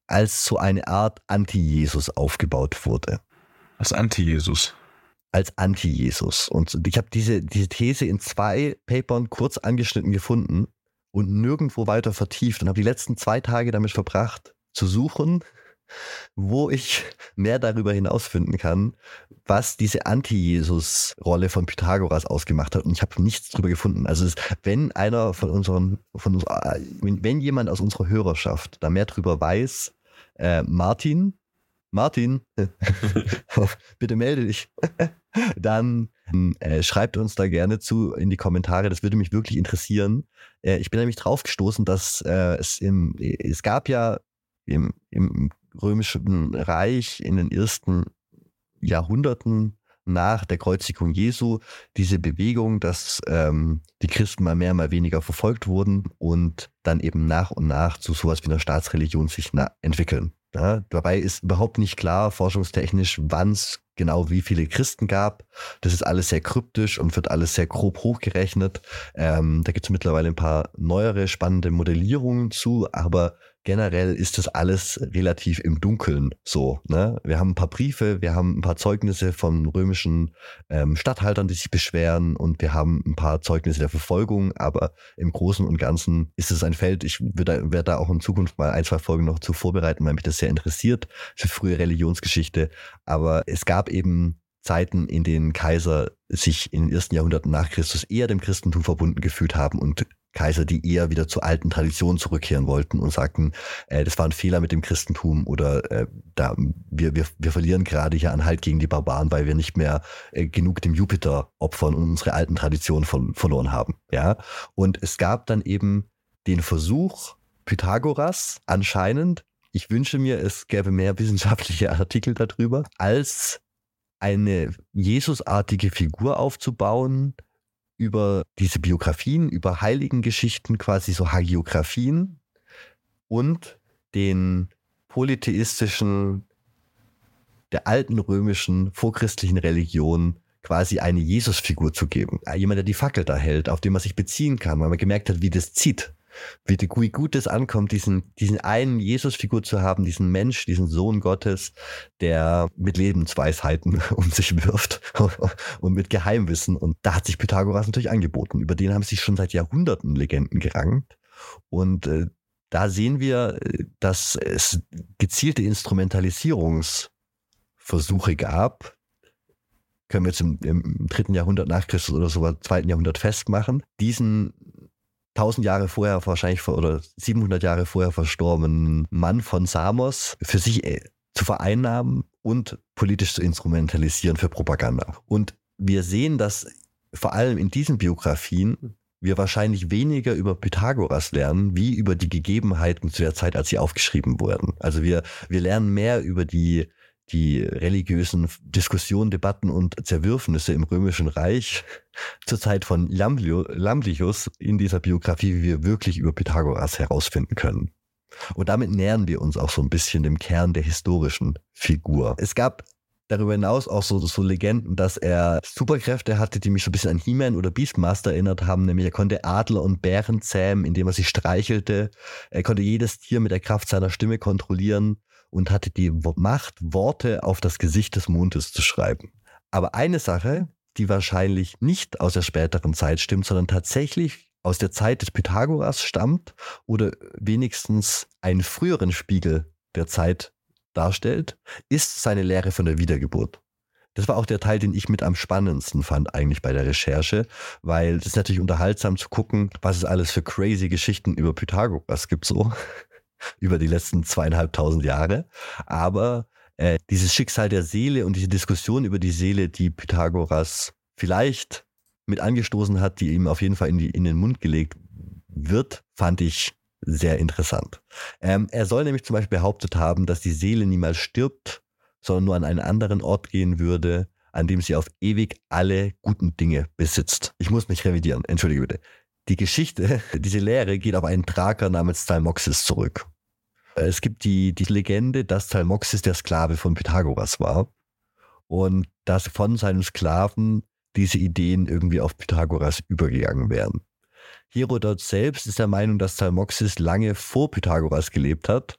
als so eine Art Anti-Jesus aufgebaut wurde. Als Anti-Jesus. Als Anti-Jesus. Und ich habe diese, diese These in zwei Papern kurz angeschnitten gefunden und nirgendwo weiter vertieft und habe die letzten zwei Tage damit verbracht, zu suchen, wo ich mehr darüber hinausfinden kann, was diese Anti-Jesus-Rolle von Pythagoras ausgemacht hat. Und ich habe nichts darüber gefunden. Also es, wenn einer von unseren, von uns, wenn, wenn jemand aus unserer Hörerschaft da mehr drüber weiß, äh, Martin, Martin, bitte melde dich, dann äh, schreibt uns da gerne zu in die Kommentare, das würde mich wirklich interessieren. Äh, ich bin nämlich drauf gestoßen, dass äh, es im, es gab ja im, im römischen Reich in den ersten Jahrhunderten nach der Kreuzigung Jesu diese Bewegung, dass ähm, die Christen mal mehr, mal weniger verfolgt wurden und dann eben nach und nach zu sowas wie einer Staatsreligion sich entwickeln. Ja, dabei ist überhaupt nicht klar, forschungstechnisch, wann es genau wie viele Christen gab. Das ist alles sehr kryptisch und wird alles sehr grob hochgerechnet. Ähm, da gibt es mittlerweile ein paar neuere, spannende Modellierungen zu, aber generell ist das alles relativ im Dunkeln so. Ne? Wir haben ein paar Briefe, wir haben ein paar Zeugnisse von römischen ähm, Statthaltern, die sich beschweren und wir haben ein paar Zeugnisse der Verfolgung, aber im Großen und Ganzen ist es ein Feld, ich werde werd da auch in Zukunft mal ein, zwei Folgen noch zu vorbereiten, weil mich das sehr interessiert, für frühe Religionsgeschichte, aber es gab eben Zeiten, in denen Kaiser sich in den ersten Jahrhunderten nach Christus eher dem Christentum verbunden gefühlt haben und Kaiser, die eher wieder zu alten Traditionen zurückkehren wollten und sagten, äh, das war ein Fehler mit dem Christentum oder äh, da, wir, wir, wir verlieren gerade hier an Halt gegen die Barbaren, weil wir nicht mehr äh, genug dem Jupiter opfern und unsere alten Traditionen von, verloren haben. Ja? Und es gab dann eben den Versuch, Pythagoras anscheinend, ich wünsche mir, es gäbe mehr wissenschaftliche Artikel darüber, als eine Jesusartige Figur aufzubauen, über diese Biografien, über Heiligengeschichten, quasi so Hagiografien und den polytheistischen, der alten römischen, vorchristlichen Religion quasi eine Jesusfigur zu geben. Jemand, der die Fackel da hält, auf den man sich beziehen kann, weil man gemerkt hat, wie das zieht wie, wie gut es ankommt, diesen, diesen einen Jesusfigur zu haben, diesen Mensch, diesen Sohn Gottes, der mit Lebensweisheiten um sich wirft und mit Geheimwissen. Und da hat sich Pythagoras natürlich angeboten. Über den haben sich schon seit Jahrhunderten Legenden gerankt. Und äh, da sehen wir, äh, dass es gezielte Instrumentalisierungsversuche gab, können wir jetzt im, im, dritten Jahrhundert nach Christus oder sogar zweiten Jahrhundert festmachen, diesen 1000 Jahre vorher wahrscheinlich oder 700 Jahre vorher verstorbenen Mann von Samos für sich äh, zu vereinnahmen und politisch zu instrumentalisieren für Propaganda. Und wir sehen, dass vor allem in diesen Biografien wir wahrscheinlich weniger über Pythagoras lernen, wie über die Gegebenheiten zu der Zeit, als sie aufgeschrieben wurden. Also wir, wir lernen mehr über die die religiösen Diskussionen, Debatten und Zerwürfnisse im Römischen Reich zur Zeit von Lamblichus in dieser Biografie, wie wir wirklich über Pythagoras herausfinden können. Und damit nähern wir uns auch so ein bisschen dem Kern der historischen Figur. Es gab darüber hinaus auch so, so Legenden, dass er Superkräfte hatte, die mich so ein bisschen an He-Man oder Beastmaster erinnert haben. Nämlich er konnte Adler und Bären zähmen, indem er sie streichelte. Er konnte jedes Tier mit der Kraft seiner Stimme kontrollieren und hatte die Macht, Worte auf das Gesicht des Mondes zu schreiben. Aber eine Sache, die wahrscheinlich nicht aus der späteren Zeit stimmt, sondern tatsächlich aus der Zeit des Pythagoras stammt oder wenigstens einen früheren Spiegel der Zeit darstellt, ist seine Lehre von der Wiedergeburt. Das war auch der Teil, den ich mit am spannendsten fand eigentlich bei der Recherche, weil es ist natürlich unterhaltsam zu gucken, was es alles für crazy Geschichten über Pythagoras gibt so über die letzten zweieinhalbtausend Jahre. Aber äh, dieses Schicksal der Seele und diese Diskussion über die Seele, die Pythagoras vielleicht mit angestoßen hat, die ihm auf jeden Fall in, die, in den Mund gelegt wird, fand ich sehr interessant. Ähm, er soll nämlich zum Beispiel behauptet haben, dass die Seele niemals stirbt, sondern nur an einen anderen Ort gehen würde, an dem sie auf ewig alle guten Dinge besitzt. Ich muss mich revidieren, entschuldige bitte. Die Geschichte, diese Lehre geht auf einen Trager namens Zalmoxis zurück. Es gibt die, die Legende, dass Zalmoxis der Sklave von Pythagoras war und dass von seinen Sklaven diese Ideen irgendwie auf Pythagoras übergegangen wären. Herodot selbst ist der Meinung, dass Zalmoxis lange vor Pythagoras gelebt hat,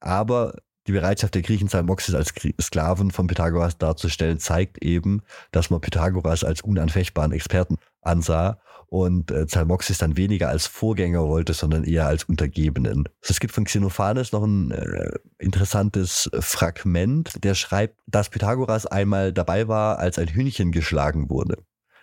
aber die Bereitschaft der Griechen, Zalmoxis als Sklaven von Pythagoras darzustellen, zeigt eben, dass man Pythagoras als unanfechtbaren Experten ansah und äh, Zalmoxis dann weniger als Vorgänger wollte, sondern eher als Untergebenen. Es gibt von Xenophanes noch ein äh, interessantes Fragment, der schreibt, dass Pythagoras einmal dabei war, als ein Hühnchen geschlagen wurde.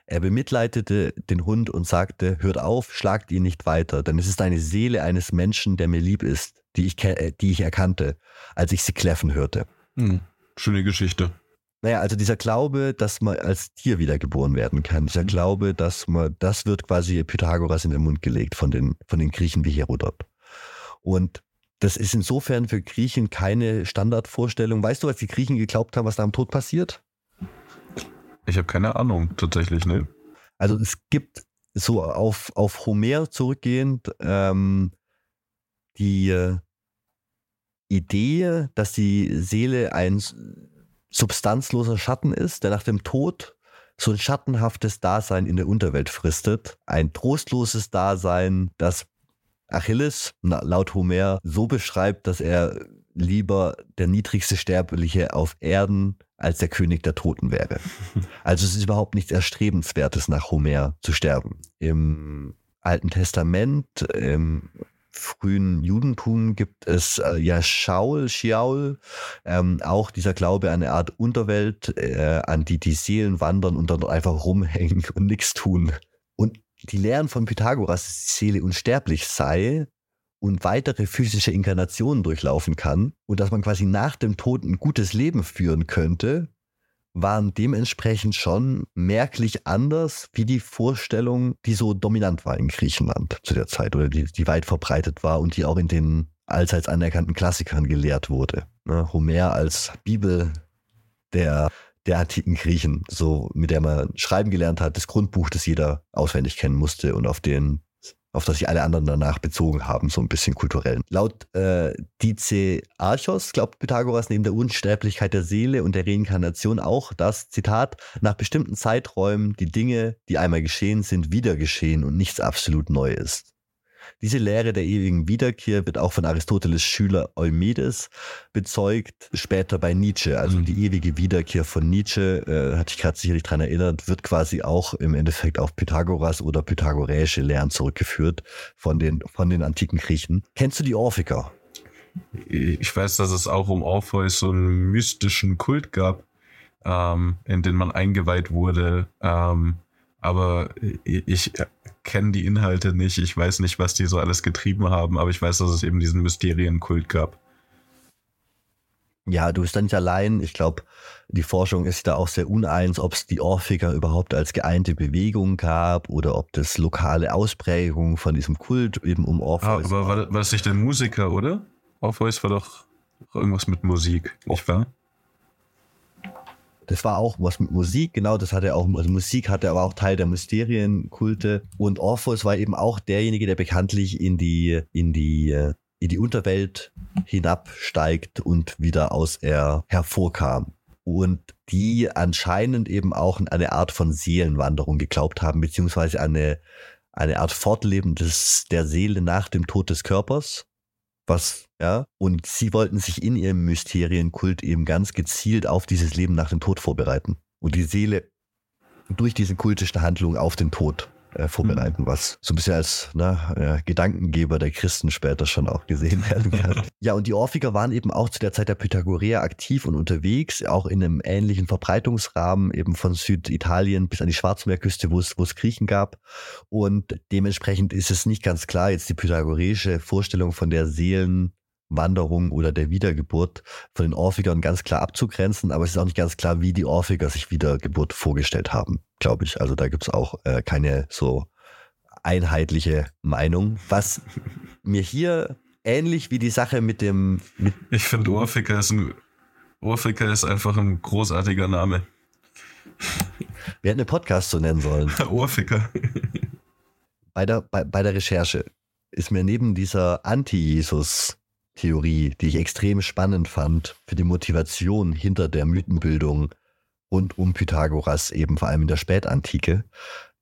Er bemitleidete den Hund und sagte, hört auf, schlagt ihn nicht weiter, denn es ist eine Seele eines Menschen, der mir lieb ist, die ich, äh, die ich erkannte, als ich sie kläffen hörte. Hm, schöne Geschichte. Naja, also dieser Glaube, dass man als Tier wiedergeboren werden kann, dieser Mhm. Glaube, dass man, das wird quasi Pythagoras in den Mund gelegt von den, von den Griechen wie Herodot. Und das ist insofern für Griechen keine Standardvorstellung. Weißt du, was die Griechen geglaubt haben, was nach dem Tod passiert? Ich habe keine Ahnung, tatsächlich, ne? Also es gibt so auf, auf Homer zurückgehend ähm, die äh, Idee, dass die Seele ein substanzloser Schatten ist, der nach dem Tod so ein schattenhaftes Dasein in der Unterwelt fristet. Ein trostloses Dasein, das Achilles laut Homer so beschreibt, dass er lieber der niedrigste Sterbliche auf Erden als der König der Toten wäre. Also es ist überhaupt nichts Erstrebenswertes, nach Homer zu sterben. Im Alten Testament, im frühen Judentum gibt es äh, ja Schaul, Schiaul, ähm, auch dieser Glaube an eine Art Unterwelt, äh, an die die Seelen wandern und dann einfach rumhängen und nichts tun. Und die Lehren von Pythagoras, dass die Seele unsterblich sei und weitere physische Inkarnationen durchlaufen kann und dass man quasi nach dem Tod ein gutes Leben führen könnte, waren dementsprechend schon merklich anders wie die Vorstellung, die so dominant war in Griechenland zu der Zeit oder die, die weit verbreitet war und die auch in den allseits anerkannten Klassikern gelehrt wurde. Ne, Homer als Bibel der, der antiken Griechen, so mit der man schreiben gelernt hat, das Grundbuch, das jeder auswendig kennen musste und auf den auf das sich alle anderen danach bezogen haben, so ein bisschen kulturell. Laut äh, Dice Archos glaubt Pythagoras neben der Unsterblichkeit der Seele und der Reinkarnation auch, dass, Zitat, nach bestimmten Zeiträumen die Dinge, die einmal geschehen sind, wieder geschehen und nichts absolut neu ist. Diese Lehre der ewigen Wiederkehr wird auch von Aristoteles Schüler Eumedes bezeugt, später bei Nietzsche. Also Mhm. die ewige Wiederkehr von Nietzsche, äh, hatte ich gerade sicherlich dran erinnert, wird quasi auch im Endeffekt auf Pythagoras oder pythagoräische Lehren zurückgeführt von den, von den antiken Griechen. Kennst du die Orphiker? Ich weiß, dass es auch um Orpheus so einen mystischen Kult gab, ähm, in den man eingeweiht wurde. Ähm, aber ich, ich kenne die Inhalte nicht. Ich weiß nicht, was die so alles getrieben haben, aber ich weiß, dass es eben diesen Mysterienkult gab. Ja, du bist da nicht allein. Ich glaube, die Forschung ist da auch sehr uneins, ob es die Orphiker überhaupt als geeinte Bewegung gab oder ob das lokale Ausprägungen von diesem Kult eben um Ah, Orpheus aber war, war das nicht der Musiker, oder? Orpheus war doch irgendwas mit Musik, nicht wahr? Das war auch was mit Musik, genau, das hatte auch, also Musik hatte aber auch Teil der Mysterienkulte. Und Orpheus war eben auch derjenige, der bekanntlich in die, in die, äh, in die Unterwelt hinabsteigt und wieder aus er hervorkam. Und die anscheinend eben auch an eine Art von Seelenwanderung geglaubt haben, beziehungsweise eine, eine Art Fortleben des, der Seele nach dem Tod des Körpers. Was, ja, und sie wollten sich in ihrem Mysterienkult eben ganz gezielt auf dieses Leben nach dem Tod vorbereiten. Und die Seele durch diese kultischen Handlungen auf den Tod äh, vorbereiten, was so ein bisschen als na, äh, Gedankengeber der Christen später schon auch gesehen werden kann. ja, und die Orphiker waren eben auch zu der Zeit der Pythagoreer aktiv und unterwegs, auch in einem ähnlichen Verbreitungsrahmen, eben von Süditalien bis an die Schwarzmeerküste, wo es, wo es Griechen gab. Und dementsprechend ist es nicht ganz klar, jetzt die pythagoreische Vorstellung von der Seelenwanderung oder der Wiedergeburt von den Orphikern ganz klar abzugrenzen, aber es ist auch nicht ganz klar, wie die Orphiker sich Wiedergeburt vorgestellt haben, glaube ich. Also da gibt es auch äh, keine so einheitliche Meinung. Was mir hier ähnlich wie die Sache mit dem, mit Ich finde Ohrficker ist ein ist einfach ein großartiger Name. wir hätten einen Podcast so nennen sollen. Ohrficker. bei der, bei, bei der Recherche ist mir neben dieser Anti-Jesus-Theorie, die ich extrem spannend fand für die Motivation hinter der Mythenbildung rund um Pythagoras, eben vor allem in der Spätantike,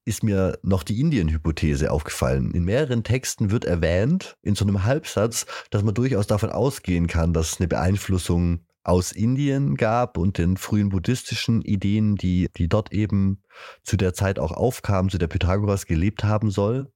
ist mir noch die Indien-Hypothese aufgefallen. In mehreren Texten wird erwähnt, in so einem Halbsatz, dass man durchaus davon ausgehen kann, dass es eine Beeinflussung aus Indien gab und den frühen buddhistischen Ideen, die, die dort eben zu der Zeit auch aufkamen, zu der Pythagoras gelebt haben soll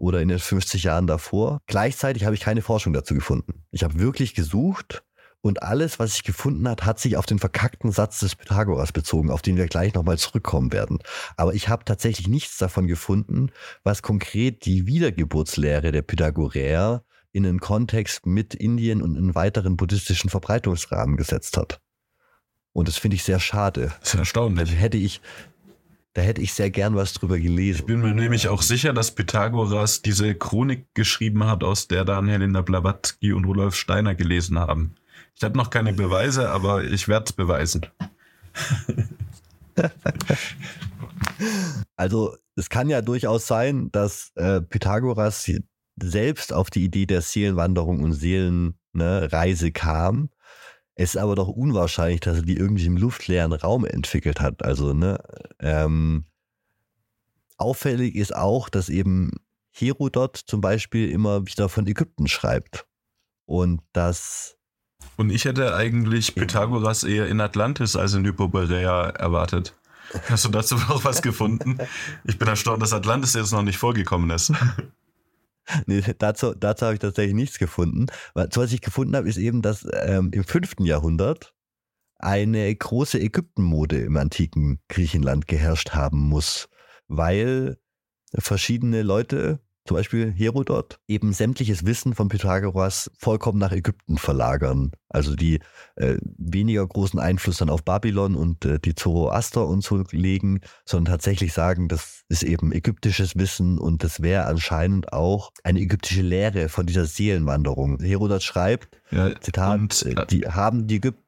oder in den 50 Jahren davor. Gleichzeitig habe ich keine Forschung dazu gefunden. Ich habe wirklich gesucht und alles, was ich gefunden habe, hat sich auf den verkackten Satz des Pythagoras bezogen, auf den wir gleich nochmal zurückkommen werden. Aber ich habe tatsächlich nichts davon gefunden, was konkret die Wiedergeburtslehre der Pythagoreer in einen Kontext mit Indien und in weiteren buddhistischen Verbreitungsrahmen gesetzt hat. Und das finde ich sehr schade. Das ist erstaunlich. Da hätte ich, da hätte ich sehr gern was drüber gelesen. Ich bin mir nämlich auch sicher, dass Pythagoras diese Chronik geschrieben hat, aus der Daniel Helena Blavatsky und Rudolf Steiner gelesen haben. Ich habe noch keine Beweise, aber ich werde es beweisen. also es kann ja durchaus sein, dass äh, Pythagoras selbst auf die Idee der Seelenwanderung und Seelenreise ne, kam. Es ist aber doch unwahrscheinlich, dass er die irgendwie im luftleeren Raum entwickelt hat. Also, ne, ähm, auffällig ist auch, dass eben Herodot zum Beispiel immer wieder von Ägypten schreibt. Und das. Und ich hätte eigentlich Pythagoras eher in Atlantis als in Hypoborea erwartet. Hast du dazu noch was gefunden? Ich bin erstaunt, dass Atlantis jetzt noch nicht vorgekommen ist. Nee, dazu, dazu habe ich tatsächlich nichts gefunden. Was ich gefunden habe, ist eben, dass ähm, im 5. Jahrhundert eine große Ägyptenmode im antiken Griechenland geherrscht haben muss, weil verschiedene Leute zum Beispiel Herodot, eben sämtliches Wissen von Pythagoras vollkommen nach Ägypten verlagern. Also die äh, weniger großen Einfluss dann auf Babylon und äh, die Zoroaster und so legen, sondern tatsächlich sagen, das ist eben ägyptisches Wissen und das wäre anscheinend auch eine ägyptische Lehre von dieser Seelenwanderung. Herodot schreibt, ja, Zitat, und, äh, die haben die Ägypten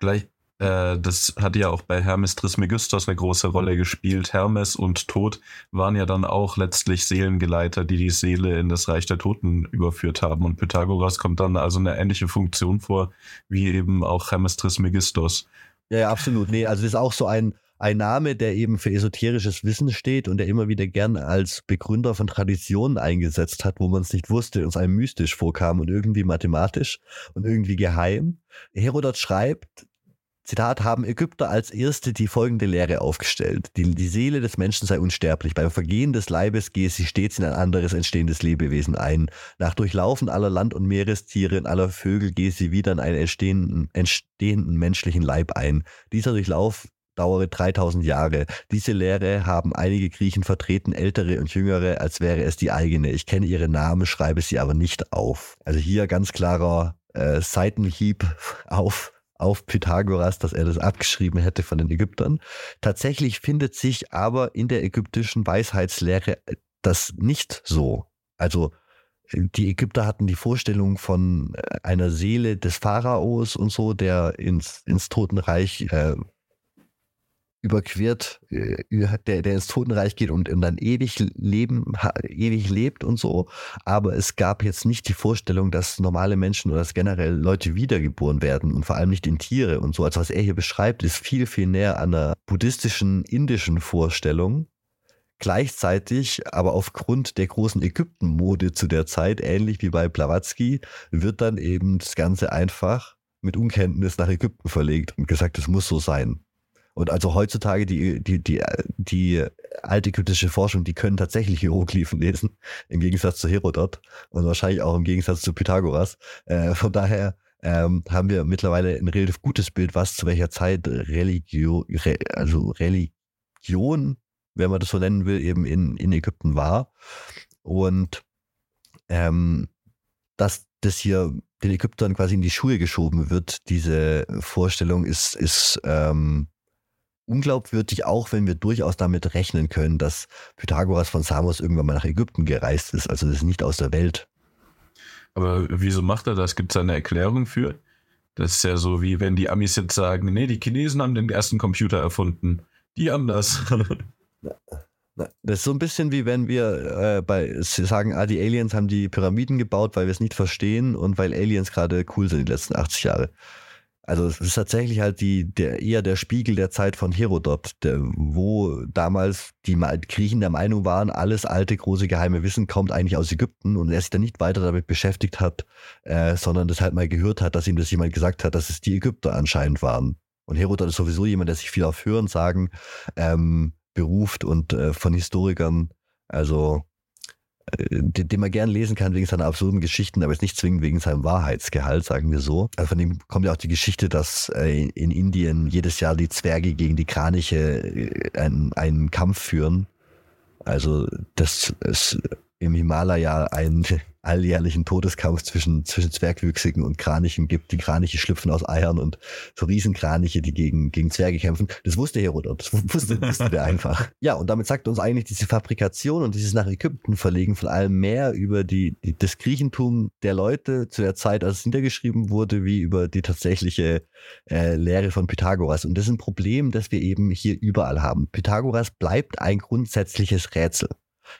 gleich äh, das hat ja auch bei Hermes Trismegistos eine große Rolle gespielt. Hermes und Tod waren ja dann auch letztlich Seelengeleiter, die die Seele in das Reich der Toten überführt haben. Und Pythagoras kommt dann also eine ähnliche Funktion vor, wie eben auch Hermes Trismegistos. Ja, ja, absolut. Nee, also das ist auch so ein, ein Name, der eben für esoterisches Wissen steht und der immer wieder gern als Begründer von Traditionen eingesetzt hat, wo man es nicht wusste und es einem mystisch vorkam und irgendwie mathematisch und irgendwie geheim. Herodot schreibt, Zitat, haben Ägypter als erste die folgende Lehre aufgestellt. Die, die Seele des Menschen sei unsterblich. Beim Vergehen des Leibes gehe sie stets in ein anderes entstehendes Lebewesen ein. Nach Durchlaufen aller Land- und Meerestiere und aller Vögel gehe sie wieder in einen entstehenden, entstehenden menschlichen Leib ein. Dieser Durchlauf dauere 3000 Jahre. Diese Lehre haben einige Griechen vertreten, ältere und jüngere, als wäre es die eigene. Ich kenne ihre Namen, schreibe sie aber nicht auf. Also hier ganz klarer äh, Seitenhieb auf auf Pythagoras, dass er das abgeschrieben hätte von den Ägyptern. Tatsächlich findet sich aber in der ägyptischen Weisheitslehre äh, das nicht so. Also äh, die Ägypter hatten die Vorstellung von äh, einer Seele des Pharaos und so, der ins, ins Totenreich äh, überquert, äh, der, der ins Totenreich geht und, und dann ewig leben, ewig lebt und so. Aber es gab jetzt nicht die Vorstellung, dass normale Menschen oder dass generell Leute wiedergeboren werden und vor allem nicht in Tiere und so. Also was er hier beschreibt, ist viel, viel näher an einer buddhistischen, indischen Vorstellung. Gleichzeitig, aber aufgrund der großen Ägyptenmode zu der Zeit, ähnlich wie bei Blavatsky, wird dann eben das Ganze einfach mit Unkenntnis nach Ägypten verlegt und gesagt, es muss so sein. Und also heutzutage die, die, die, die alte kritische Forschung, die können tatsächlich Hieroglyphen lesen, im Gegensatz zu Herodot und wahrscheinlich auch im Gegensatz zu Pythagoras. Äh, von daher ähm, haben wir mittlerweile ein relativ gutes Bild, was zu welcher Zeit Religion, Re, also Religion, wenn man das so nennen will, eben in, in Ägypten war. Und ähm, dass das hier den Ägyptern quasi in die Schuhe geschoben wird, diese Vorstellung ist, ist ähm, unglaubwürdig, auch wenn wir durchaus damit rechnen können, dass Pythagoras von Samos irgendwann mal nach Ägypten gereist ist. Also das ist nicht aus der Welt. Aber wieso macht er das? Gibt es eine Erklärung für? Das ist ja so, wie wenn die Amis jetzt sagen, nee, die Chinesen haben den ersten Computer erfunden. Die haben das. Das ist so ein bisschen wie wenn wir äh, bei sagen, ah, die Aliens haben die Pyramiden gebaut, weil wir es nicht verstehen und weil Aliens gerade cool sind die letzten 80 Jahre. Also es ist tatsächlich halt die, der, eher der Spiegel der Zeit von Herodot, der, wo damals die Griechen der Meinung waren, alles alte, große, geheime Wissen kommt eigentlich aus Ägypten und er sich dann nicht weiter damit beschäftigt hat, äh, sondern das halt mal gehört hat, dass ihm das jemand gesagt hat, dass es die Ägypter anscheinend waren. Und Herodot ist sowieso jemand, der sich viel auf Hören sagen ähm, beruft und äh, von Historikern, also den, den man gern lesen kann wegen seiner absurden Geschichten, aber jetzt nicht zwingend wegen seinem Wahrheitsgehalt, sagen wir so. Also von dem kommt ja auch die Geschichte, dass äh, in Indien jedes Jahr die Zwerge gegen die Kraniche äh, einen, einen Kampf führen. Also das ist im Himalaya einen alljährlichen Todeskampf zwischen, zwischen Zwergwüchsigen und Kranichen gibt. Die Kraniche schlüpfen aus Eiern und so Riesenkraniche, die gegen, gegen Zwerge kämpfen. Das wusste Herodot. Das wusste, wusste der einfach. Ja, und damit sagt uns eigentlich diese Fabrikation und dieses nach Ägypten verlegen von allem mehr über die, die, das Griechentum der Leute zu der Zeit, als es niedergeschrieben wurde, wie über die tatsächliche äh, Lehre von Pythagoras. Und das ist ein Problem, das wir eben hier überall haben. Pythagoras bleibt ein grundsätzliches Rätsel.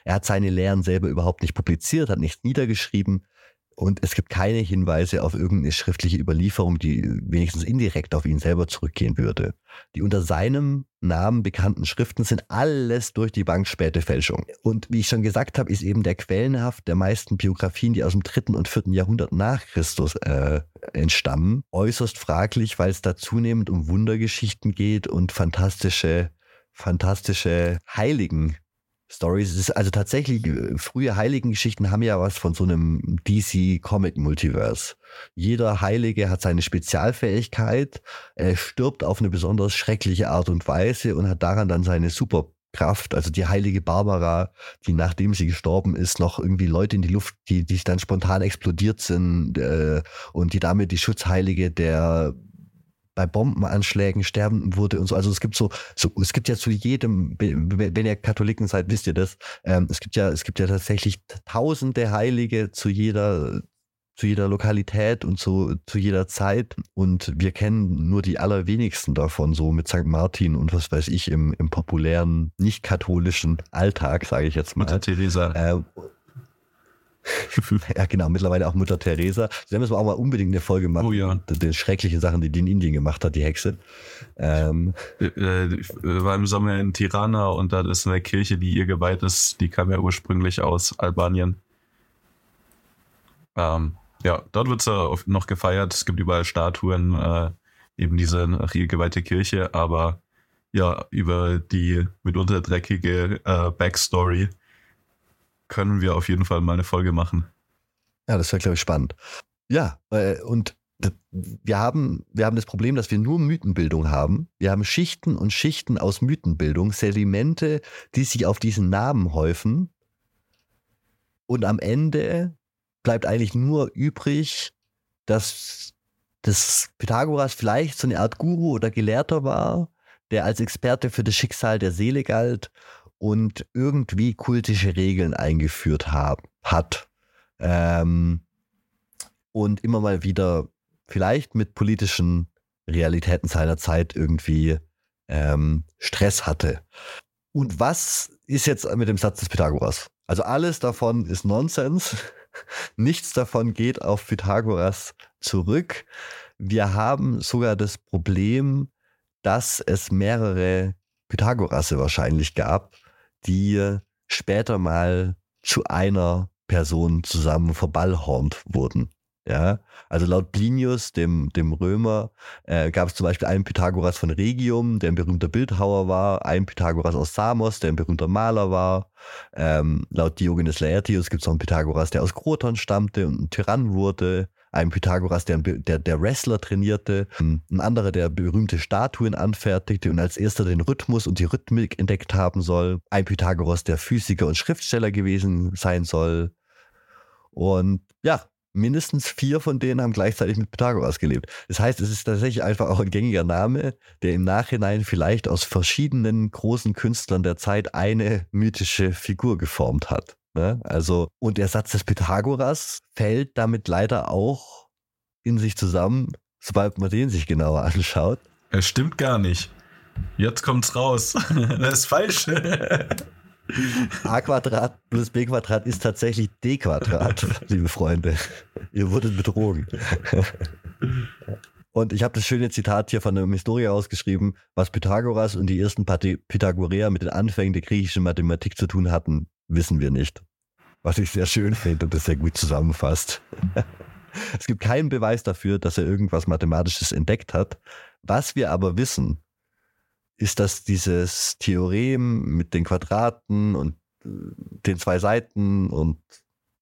Er hat seine Lehren selber überhaupt nicht publiziert, hat nichts niedergeschrieben und es gibt keine Hinweise auf irgendeine schriftliche Überlieferung, die wenigstens indirekt auf ihn selber zurückgehen würde. Die unter seinem Namen bekannten Schriften sind alles durch die Bank späte Fälschung. Und wie ich schon gesagt habe, ist eben der Quellenhaft der meisten Biografien, die aus dem dritten und vierten Jahrhundert nach Christus äh, entstammen, äußerst fraglich, weil es da zunehmend um Wundergeschichten geht und fantastische, fantastische Heiligen Stories. Es ist also tatsächlich, äh, frühe Heiligengeschichten haben ja was von so einem DC Comic Multiverse. Jeder Heilige hat seine Spezialfähigkeit, er stirbt auf eine besonders schreckliche Art und Weise und hat daran dann seine Superkraft. Also die heilige Barbara, die nachdem sie gestorben ist, noch irgendwie Leute in die Luft, die, die dann spontan explodiert sind äh, und die damit die Schutzheilige der bei Bombenanschlägen sterben wurde und so. Also es gibt so, so es gibt ja zu jedem, wenn ihr Katholiken seid, wisst ihr das. Ähm, es gibt ja, es gibt ja tatsächlich tausende Heilige zu jeder, zu jeder Lokalität und zu, zu jeder Zeit. Und wir kennen nur die allerwenigsten davon, so mit St. Martin und was weiß ich, im, im populären, nicht katholischen Alltag, sage ich jetzt mal. Mutter Teresa. Äh, ja, genau, mittlerweile auch Mutter Teresa. Da müssen wir auch mal unbedingt eine Folge machen. Oh ja. Die schreckliche Sachen, die die in Indien gemacht hat, die Hexe. Ähm, äh, ich war im Sommer in Tirana und da ist eine Kirche, die ihr geweiht ist. Die kam ja ursprünglich aus Albanien. Ähm, ja, dort wird sie noch gefeiert. Es gibt überall Statuen, äh, eben diese nach ihr geweihte Kirche, aber ja, über die mitunter dreckige äh, Backstory können wir auf jeden Fall mal eine Folge machen. Ja, das wäre, glaube ich, spannend. Ja, äh, und wir haben, wir haben das Problem, dass wir nur Mythenbildung haben. Wir haben Schichten und Schichten aus Mythenbildung, Sedimente, die sich auf diesen Namen häufen. Und am Ende bleibt eigentlich nur übrig, dass das Pythagoras vielleicht so eine Art Guru oder Gelehrter war, der als Experte für das Schicksal der Seele galt und irgendwie kultische Regeln eingeführt hab, hat. Ähm, und immer mal wieder vielleicht mit politischen Realitäten seiner Zeit irgendwie ähm, Stress hatte. Und was ist jetzt mit dem Satz des Pythagoras? Also alles davon ist Nonsens. Nichts davon geht auf Pythagoras zurück. Wir haben sogar das Problem, dass es mehrere Pythagorasse wahrscheinlich gab die später mal zu einer Person zusammen verballhornt wurden. Ja, also laut Plinius, dem, dem Römer, äh, gab es zum Beispiel einen Pythagoras von Regium, der ein berühmter Bildhauer war, einen Pythagoras aus Samos, der ein berühmter Maler war. Ähm, laut Diogenes Laertius gibt es noch einen Pythagoras, der aus Kroton stammte und ein Tyrann wurde ein Pythagoras, der, der, der Wrestler trainierte, ein anderer, der berühmte Statuen anfertigte und als erster den Rhythmus und die Rhythmik entdeckt haben soll, ein Pythagoras, der Physiker und Schriftsteller gewesen sein soll. Und ja, mindestens vier von denen haben gleichzeitig mit Pythagoras gelebt. Das heißt, es ist tatsächlich einfach auch ein gängiger Name, der im Nachhinein vielleicht aus verschiedenen großen Künstlern der Zeit eine mythische Figur geformt hat. Ne? Also, und der Satz des Pythagoras fällt damit leider auch in sich zusammen, sobald man den sich genauer anschaut. Es stimmt gar nicht. Jetzt kommt's raus. das ist falsch. A Quadrat plus B Quadrat ist tatsächlich D Quadrat, liebe Freunde. Ihr wurdet betrogen. Und ich habe das schöne Zitat hier von einem Historiker ausgeschrieben, was Pythagoras und die ersten Pythagoreer mit den Anfängen der griechischen Mathematik zu tun hatten, wissen wir nicht. Was ich sehr schön finde und das sehr gut zusammenfasst. es gibt keinen Beweis dafür, dass er irgendwas Mathematisches entdeckt hat. Was wir aber wissen, ist, dass dieses Theorem mit den Quadraten und äh, den zwei Seiten und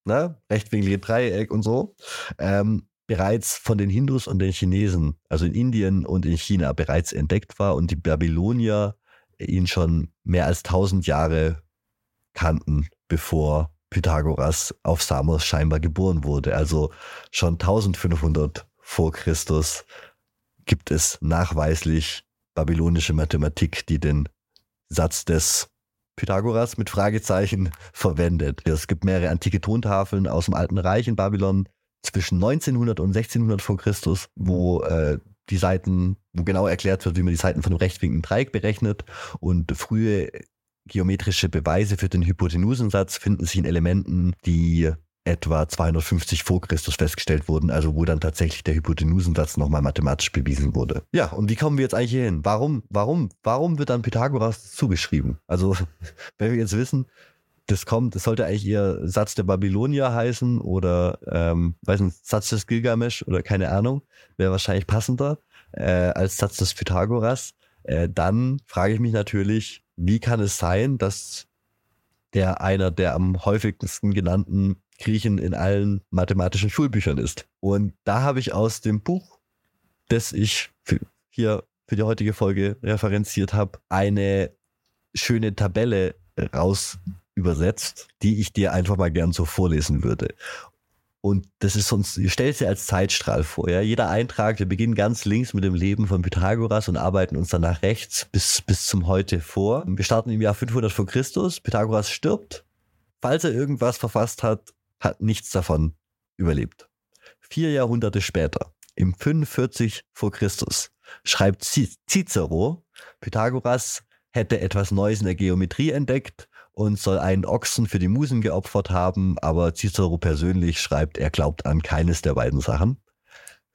ne, rechtwinklige Dreieck und so, ähm, bereits von den Hindus und den Chinesen, also in Indien und in China, bereits entdeckt war und die Babylonier ihn schon mehr als tausend Jahre kannten, bevor Pythagoras auf Samos scheinbar geboren wurde. Also schon 1500 vor Christus gibt es nachweislich babylonische Mathematik, die den Satz des Pythagoras mit Fragezeichen verwendet. Es gibt mehrere antike Tontafeln aus dem Alten Reich in Babylon zwischen 1900 und 1600 vor Christus, wo äh, die Seiten, wo genau erklärt wird, wie man die Seiten von einem rechtwinkligen Dreieck berechnet und frühe geometrische Beweise für den Hypotenusensatz finden sich in Elementen, die etwa 250 vor Christus festgestellt wurden, also wo dann tatsächlich der Hypotenusensatz nochmal mathematisch bewiesen wurde. Ja, und wie kommen wir jetzt eigentlich hier hin? Warum, warum, warum wird dann Pythagoras zugeschrieben? Also, wenn wir jetzt wissen, das kommt, das sollte eigentlich eher Satz der Babylonier heißen oder, ähm, weiß nicht, Satz des Gilgamesch oder keine Ahnung, wäre wahrscheinlich passender äh, als Satz des Pythagoras. Äh, dann frage ich mich natürlich, wie kann es sein, dass der einer der am häufigsten genannten Griechen in allen mathematischen Schulbüchern ist. Und da habe ich aus dem Buch, das ich für, hier für die heutige Folge referenziert habe, eine schöne Tabelle raus übersetzt, die ich dir einfach mal gern so vorlesen würde. Und das ist sonst, ich stelle es dir als Zeitstrahl vor. Ja? Jeder Eintrag, wir beginnen ganz links mit dem Leben von Pythagoras und arbeiten uns dann nach rechts bis, bis zum Heute vor. Wir starten im Jahr 500 vor Christus. Pythagoras stirbt. Falls er irgendwas verfasst hat, hat nichts davon überlebt. Vier Jahrhunderte später, im 45 vor Christus, schreibt Cicero, Pythagoras hätte etwas Neues in der Geometrie entdeckt und soll einen Ochsen für die Musen geopfert haben, aber Cicero persönlich schreibt, er glaubt an keines der beiden Sachen.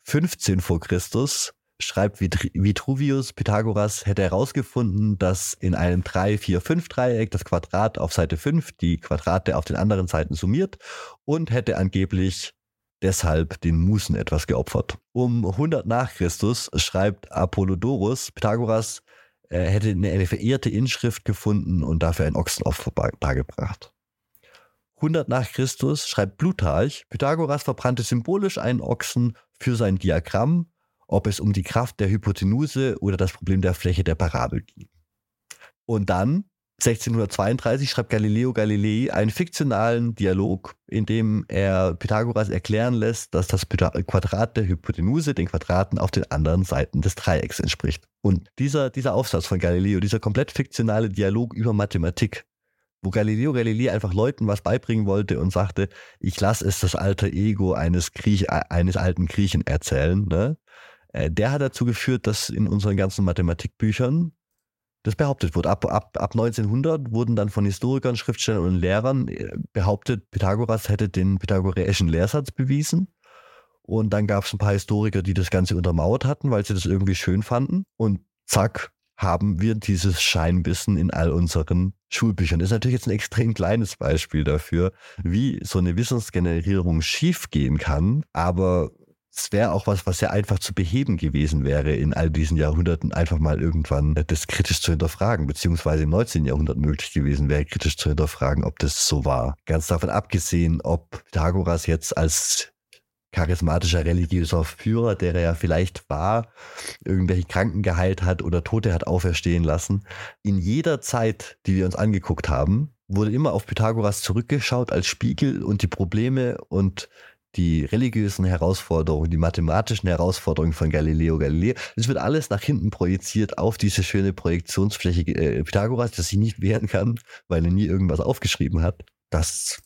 15 vor Christus schreibt Vitruvius, Pythagoras hätte herausgefunden, dass in einem 3-4-5-Dreieck das Quadrat auf Seite 5 die Quadrate auf den anderen Seiten summiert und hätte angeblich deshalb den Musen etwas geopfert. Um 100 nach Christus schreibt Apollodorus, Pythagoras äh, hätte eine verehrte Inschrift gefunden und dafür ein Ochsenopfer dargebracht. 100 nach Christus schreibt Plutarch, Pythagoras verbrannte symbolisch einen Ochsen für sein Diagramm ob es um die Kraft der Hypotenuse oder das Problem der Fläche der Parabel ging. Und dann 1632 schreibt Galileo Galilei einen fiktionalen Dialog, in dem er Pythagoras erklären lässt, dass das Quadrat der Hypotenuse den Quadraten auf den anderen Seiten des Dreiecks entspricht. Und dieser, dieser Aufsatz von Galileo, dieser komplett fiktionale Dialog über Mathematik, wo Galileo Galilei einfach Leuten was beibringen wollte und sagte, ich lasse es das alte Ego eines, Griech, eines alten Griechen erzählen, ne? Äh, der hat dazu geführt, dass in unseren ganzen Mathematikbüchern das behauptet wurde. Ab, ab, ab 1900 wurden dann von Historikern, Schriftstellern und Lehrern äh, behauptet, Pythagoras hätte den pythagoreischen Lehrsatz bewiesen. Und dann gab es ein paar Historiker, die das Ganze untermauert hatten, weil sie das irgendwie schön fanden. Und zack, haben wir dieses Scheinwissen in all unseren Schulbüchern. Das ist natürlich jetzt ein extrem kleines Beispiel dafür, wie so eine Wissensgenerierung schiefgehen kann. Aber es wäre auch was, was sehr einfach zu beheben gewesen wäre in all diesen Jahrhunderten, einfach mal irgendwann das kritisch zu hinterfragen, beziehungsweise im 19. Jahrhundert möglich gewesen wäre, kritisch zu hinterfragen, ob das so war. Ganz davon abgesehen, ob Pythagoras jetzt als charismatischer religiöser Führer, der er ja vielleicht war, irgendwelche Kranken geheilt hat oder Tote hat auferstehen lassen. In jeder Zeit, die wir uns angeguckt haben, wurde immer auf Pythagoras zurückgeschaut als Spiegel und die Probleme und die religiösen Herausforderungen, die mathematischen Herausforderungen von Galileo Galilei. Es wird alles nach hinten projiziert auf diese schöne Projektionsfläche äh, Pythagoras, das sich nicht wehren kann, weil er nie irgendwas aufgeschrieben hat. Das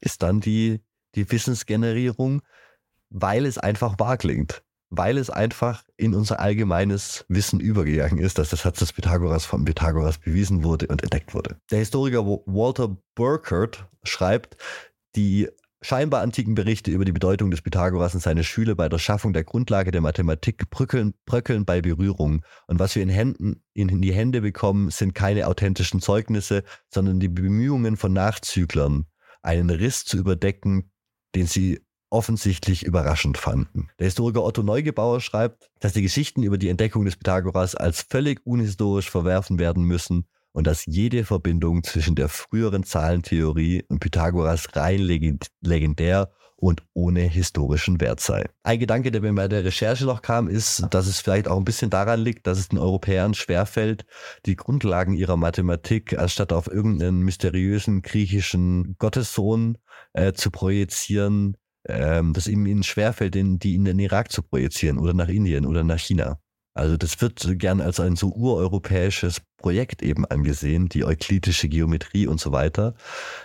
ist dann die, die Wissensgenerierung, weil es einfach wahr klingt. Weil es einfach in unser allgemeines Wissen übergegangen ist, dass das Satz des Pythagoras von Pythagoras bewiesen wurde und entdeckt wurde. Der Historiker Walter Burkert schreibt, die scheinbar antiken Berichte über die Bedeutung des Pythagoras und seine Schüler bei der Schaffung der Grundlage der Mathematik bröckeln, bröckeln bei Berührung. Und was wir in, Händen, in die Hände bekommen, sind keine authentischen Zeugnisse, sondern die Bemühungen von Nachzüglern, einen Riss zu überdecken, den sie offensichtlich überraschend fanden. Der Historiker Otto Neugebauer schreibt, dass die Geschichten über die Entdeckung des Pythagoras als völlig unhistorisch verwerfen werden müssen und dass jede Verbindung zwischen der früheren Zahlentheorie und Pythagoras rein legendär und ohne historischen Wert sei. Ein Gedanke, der mir bei der Recherche noch kam, ist, dass es vielleicht auch ein bisschen daran liegt, dass es den Europäern schwerfällt, die Grundlagen ihrer Mathematik anstatt auf irgendeinen mysteriösen griechischen Gottessohn äh, zu projizieren, ähm, dass ihnen schwerfällt, die in den Irak zu projizieren oder nach Indien oder nach China. Also das wird gern als ein so ureuropäisches Projekt eben angesehen, die euklidische Geometrie und so weiter,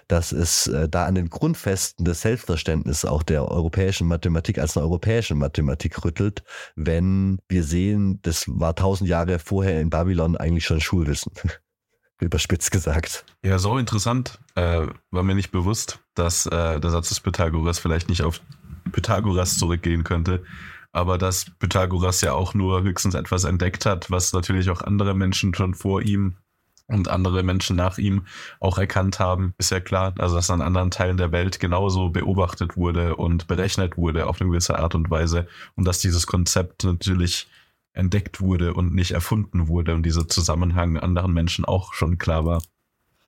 dass es äh, da an den Grundfesten des Selbstverständnisses auch der europäischen Mathematik als eine europäische Mathematik rüttelt, wenn wir sehen, das war tausend Jahre vorher in Babylon eigentlich schon Schulwissen. Überspitzt gesagt. Ja, so interessant. Äh, war mir nicht bewusst, dass äh, der Satz des Pythagoras vielleicht nicht auf Pythagoras zurückgehen könnte, aber dass Pythagoras ja auch nur höchstens etwas entdeckt hat, was natürlich auch andere Menschen schon vor ihm und andere Menschen nach ihm auch erkannt haben, ist ja klar. Also dass an anderen Teilen der Welt genauso beobachtet wurde und berechnet wurde auf eine gewisse Art und Weise und dass dieses Konzept natürlich entdeckt wurde und nicht erfunden wurde und dieser Zusammenhang anderen Menschen auch schon klar war.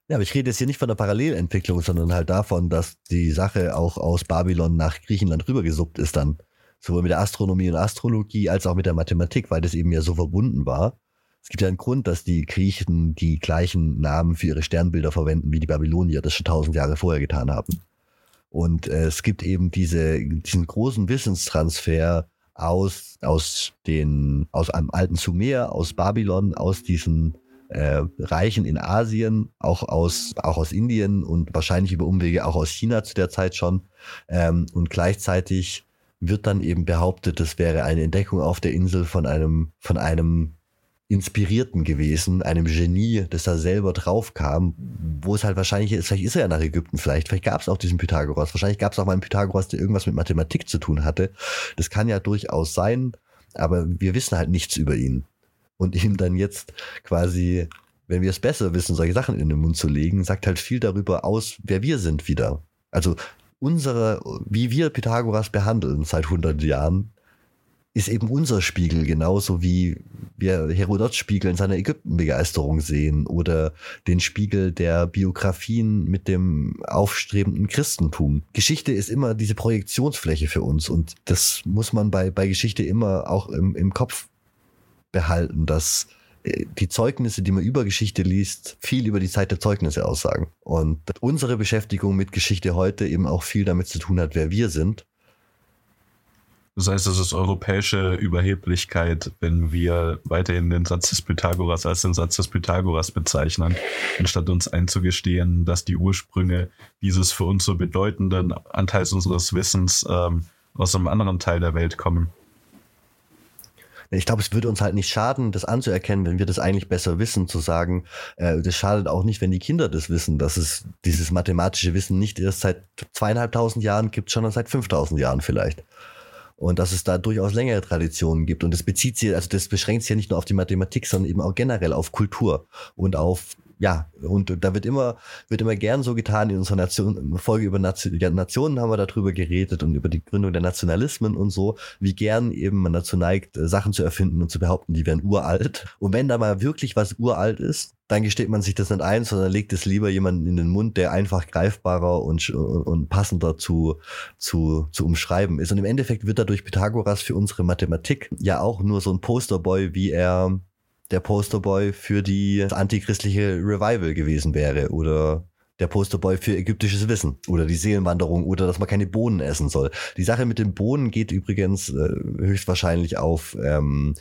Ja, aber ich rede jetzt hier nicht von der Parallelentwicklung, sondern halt davon, dass die Sache auch aus Babylon nach Griechenland rübergesuppt ist dann sowohl mit der Astronomie und Astrologie als auch mit der Mathematik, weil das eben ja so verbunden war. Es gibt ja einen Grund, dass die Griechen die gleichen Namen für ihre Sternbilder verwenden, wie die Babylonier das schon tausend Jahre vorher getan haben. Und äh, es gibt eben diese, diesen großen Wissenstransfer aus, aus, den, aus einem alten Sumer, aus Babylon, aus diesen äh, Reichen in Asien, auch aus, auch aus Indien und wahrscheinlich über Umwege auch aus China zu der Zeit schon. Ähm, und gleichzeitig wird dann eben behauptet, das wäre eine Entdeckung auf der Insel von einem, von einem Inspirierten gewesen, einem Genie, das da selber drauf kam, wo es halt wahrscheinlich ist, vielleicht ist er ja nach Ägypten, vielleicht, vielleicht gab es auch diesen Pythagoras, wahrscheinlich gab es auch mal einen Pythagoras, der irgendwas mit Mathematik zu tun hatte. Das kann ja durchaus sein, aber wir wissen halt nichts über ihn. Und ihm dann jetzt quasi, wenn wir es besser wissen, solche Sachen in den Mund zu legen, sagt halt viel darüber aus, wer wir sind wieder. Also unsere, wie wir Pythagoras behandeln seit 100 Jahren, ist eben unser Spiegel, genauso wie wir Herodot Spiegel in seiner Ägyptenbegeisterung sehen oder den Spiegel der Biografien mit dem aufstrebenden Christentum. Geschichte ist immer diese Projektionsfläche für uns und das muss man bei, bei Geschichte immer auch im, im Kopf behalten, dass die Zeugnisse, die man über Geschichte liest, viel über die Zeit der Zeugnisse aussagen. Und unsere Beschäftigung mit Geschichte heute eben auch viel damit zu tun hat, wer wir sind. Das heißt, es ist europäische Überheblichkeit, wenn wir weiterhin den Satz des Pythagoras als den Satz des Pythagoras bezeichnen, anstatt uns einzugestehen, dass die Ursprünge dieses für uns so bedeutenden Anteils unseres Wissens ähm, aus einem anderen Teil der Welt kommen. Ich glaube, es würde uns halt nicht schaden, das anzuerkennen, wenn wir das eigentlich besser wissen, zu sagen, äh, das schadet auch nicht, wenn die Kinder das wissen, dass es dieses mathematische Wissen nicht erst seit zweieinhalbtausend Jahren gibt, sondern seit 5000 Jahren vielleicht. Und dass es da durchaus längere Traditionen gibt. Und das bezieht sich, also das beschränkt sich ja nicht nur auf die Mathematik, sondern eben auch generell auf Kultur und auf ja, und da wird immer, wird immer gern so getan in unserer Nation, Folge über Nation, Nationen haben wir darüber geredet und über die Gründung der Nationalismen und so, wie gern eben man dazu neigt, äh, Sachen zu erfinden und zu behaupten, die wären uralt. Und wenn da mal wirklich was uralt ist, dann gesteht man sich das nicht ein, sondern legt es lieber jemanden in den Mund, der einfach greifbarer und, und passender zu, zu, zu umschreiben ist. Und im Endeffekt wird dadurch Pythagoras für unsere Mathematik ja auch nur so ein Posterboy, wie er der Posterboy für die antichristliche Revival gewesen wäre oder der Posterboy für ägyptisches Wissen oder die Seelenwanderung oder dass man keine Bohnen essen soll. Die Sache mit den Bohnen geht übrigens äh, höchstwahrscheinlich auf ähm,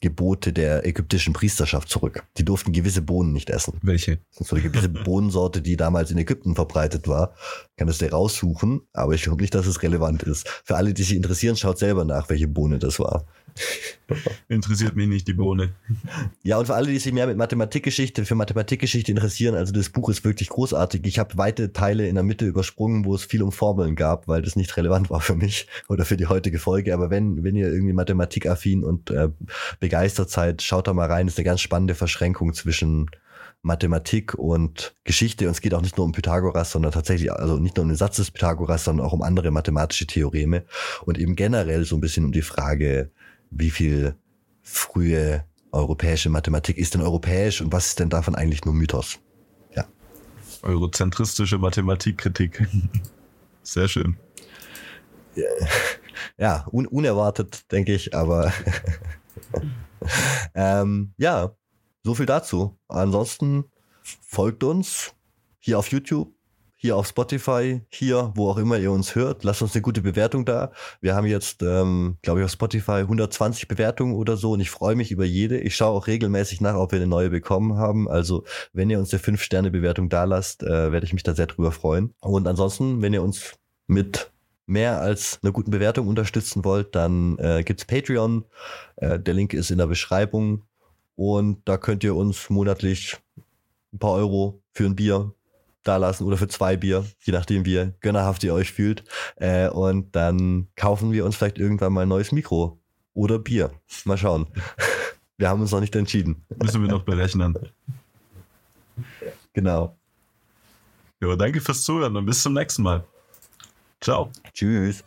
Essensgebote der ägyptischen Priesterschaft zurück. Die durften gewisse Bohnen nicht essen. Welche? Das ist so eine gewisse Bohnensorte, die damals in Ägypten verbreitet war. kann das dir raussuchen, aber ich glaube nicht, dass es relevant ist. Für alle, die sich interessieren, schaut selber nach, welche Bohne das war. Interessiert mich nicht die Bohne. Ja, und für alle, die sich mehr mit Mathematikgeschichte, für Mathematikgeschichte interessieren, also das Buch ist wirklich großartig. Ich habe weite Teile in der Mitte übersprungen, wo es viel um Formeln gab, weil das nicht relevant war für mich oder für die heutige Folge. Aber wenn, wenn ihr irgendwie mathematikaffin und äh, begeistert seid, schaut da mal rein. Das ist eine ganz spannende Verschränkung zwischen Mathematik und Geschichte. Und es geht auch nicht nur um Pythagoras, sondern tatsächlich, also nicht nur um den Satz des Pythagoras, sondern auch um andere mathematische Theoreme und eben generell so ein bisschen um die Frage, wie viel frühe europäische Mathematik ist denn europäisch und was ist denn davon eigentlich nur Mythos? Ja. Eurozentristische Mathematikkritik. Sehr schön. ja, un unerwartet, denke ich, aber ähm, ja, so viel dazu. Ansonsten folgt uns hier auf YouTube, hier auf Spotify, hier, wo auch immer ihr uns hört. Lasst uns eine gute Bewertung da. Wir haben jetzt, ähm, glaube ich, auf Spotify 120 Bewertungen oder so und ich freue mich über jede. Ich schaue auch regelmäßig nach, ob wir eine neue bekommen haben. Also, wenn ihr uns eine 5-Sterne-Bewertung da lasst, äh, werde ich mich da sehr drüber freuen. Und ansonsten, wenn ihr uns mit mehr als einer guten Bewertung unterstützen wollt, dann äh, gibt's Patreon. Äh, der Link ist in der Beschreibung. Und da könnt ihr uns monatlich ein paar Euro für ein Bier dalassen oder für zwei Bier, je nachdem wie gönnerhaft ihr euch fühlt. Äh, und dann kaufen wir uns vielleicht irgendwann mal ein neues Mikro oder Bier. Mal schauen. Wir haben uns noch nicht entschieden. Müssen wir noch berechnen. Genau. Ja, danke fürs Zuhören und bis zum nächsten Mal. Ciao. Tschüss.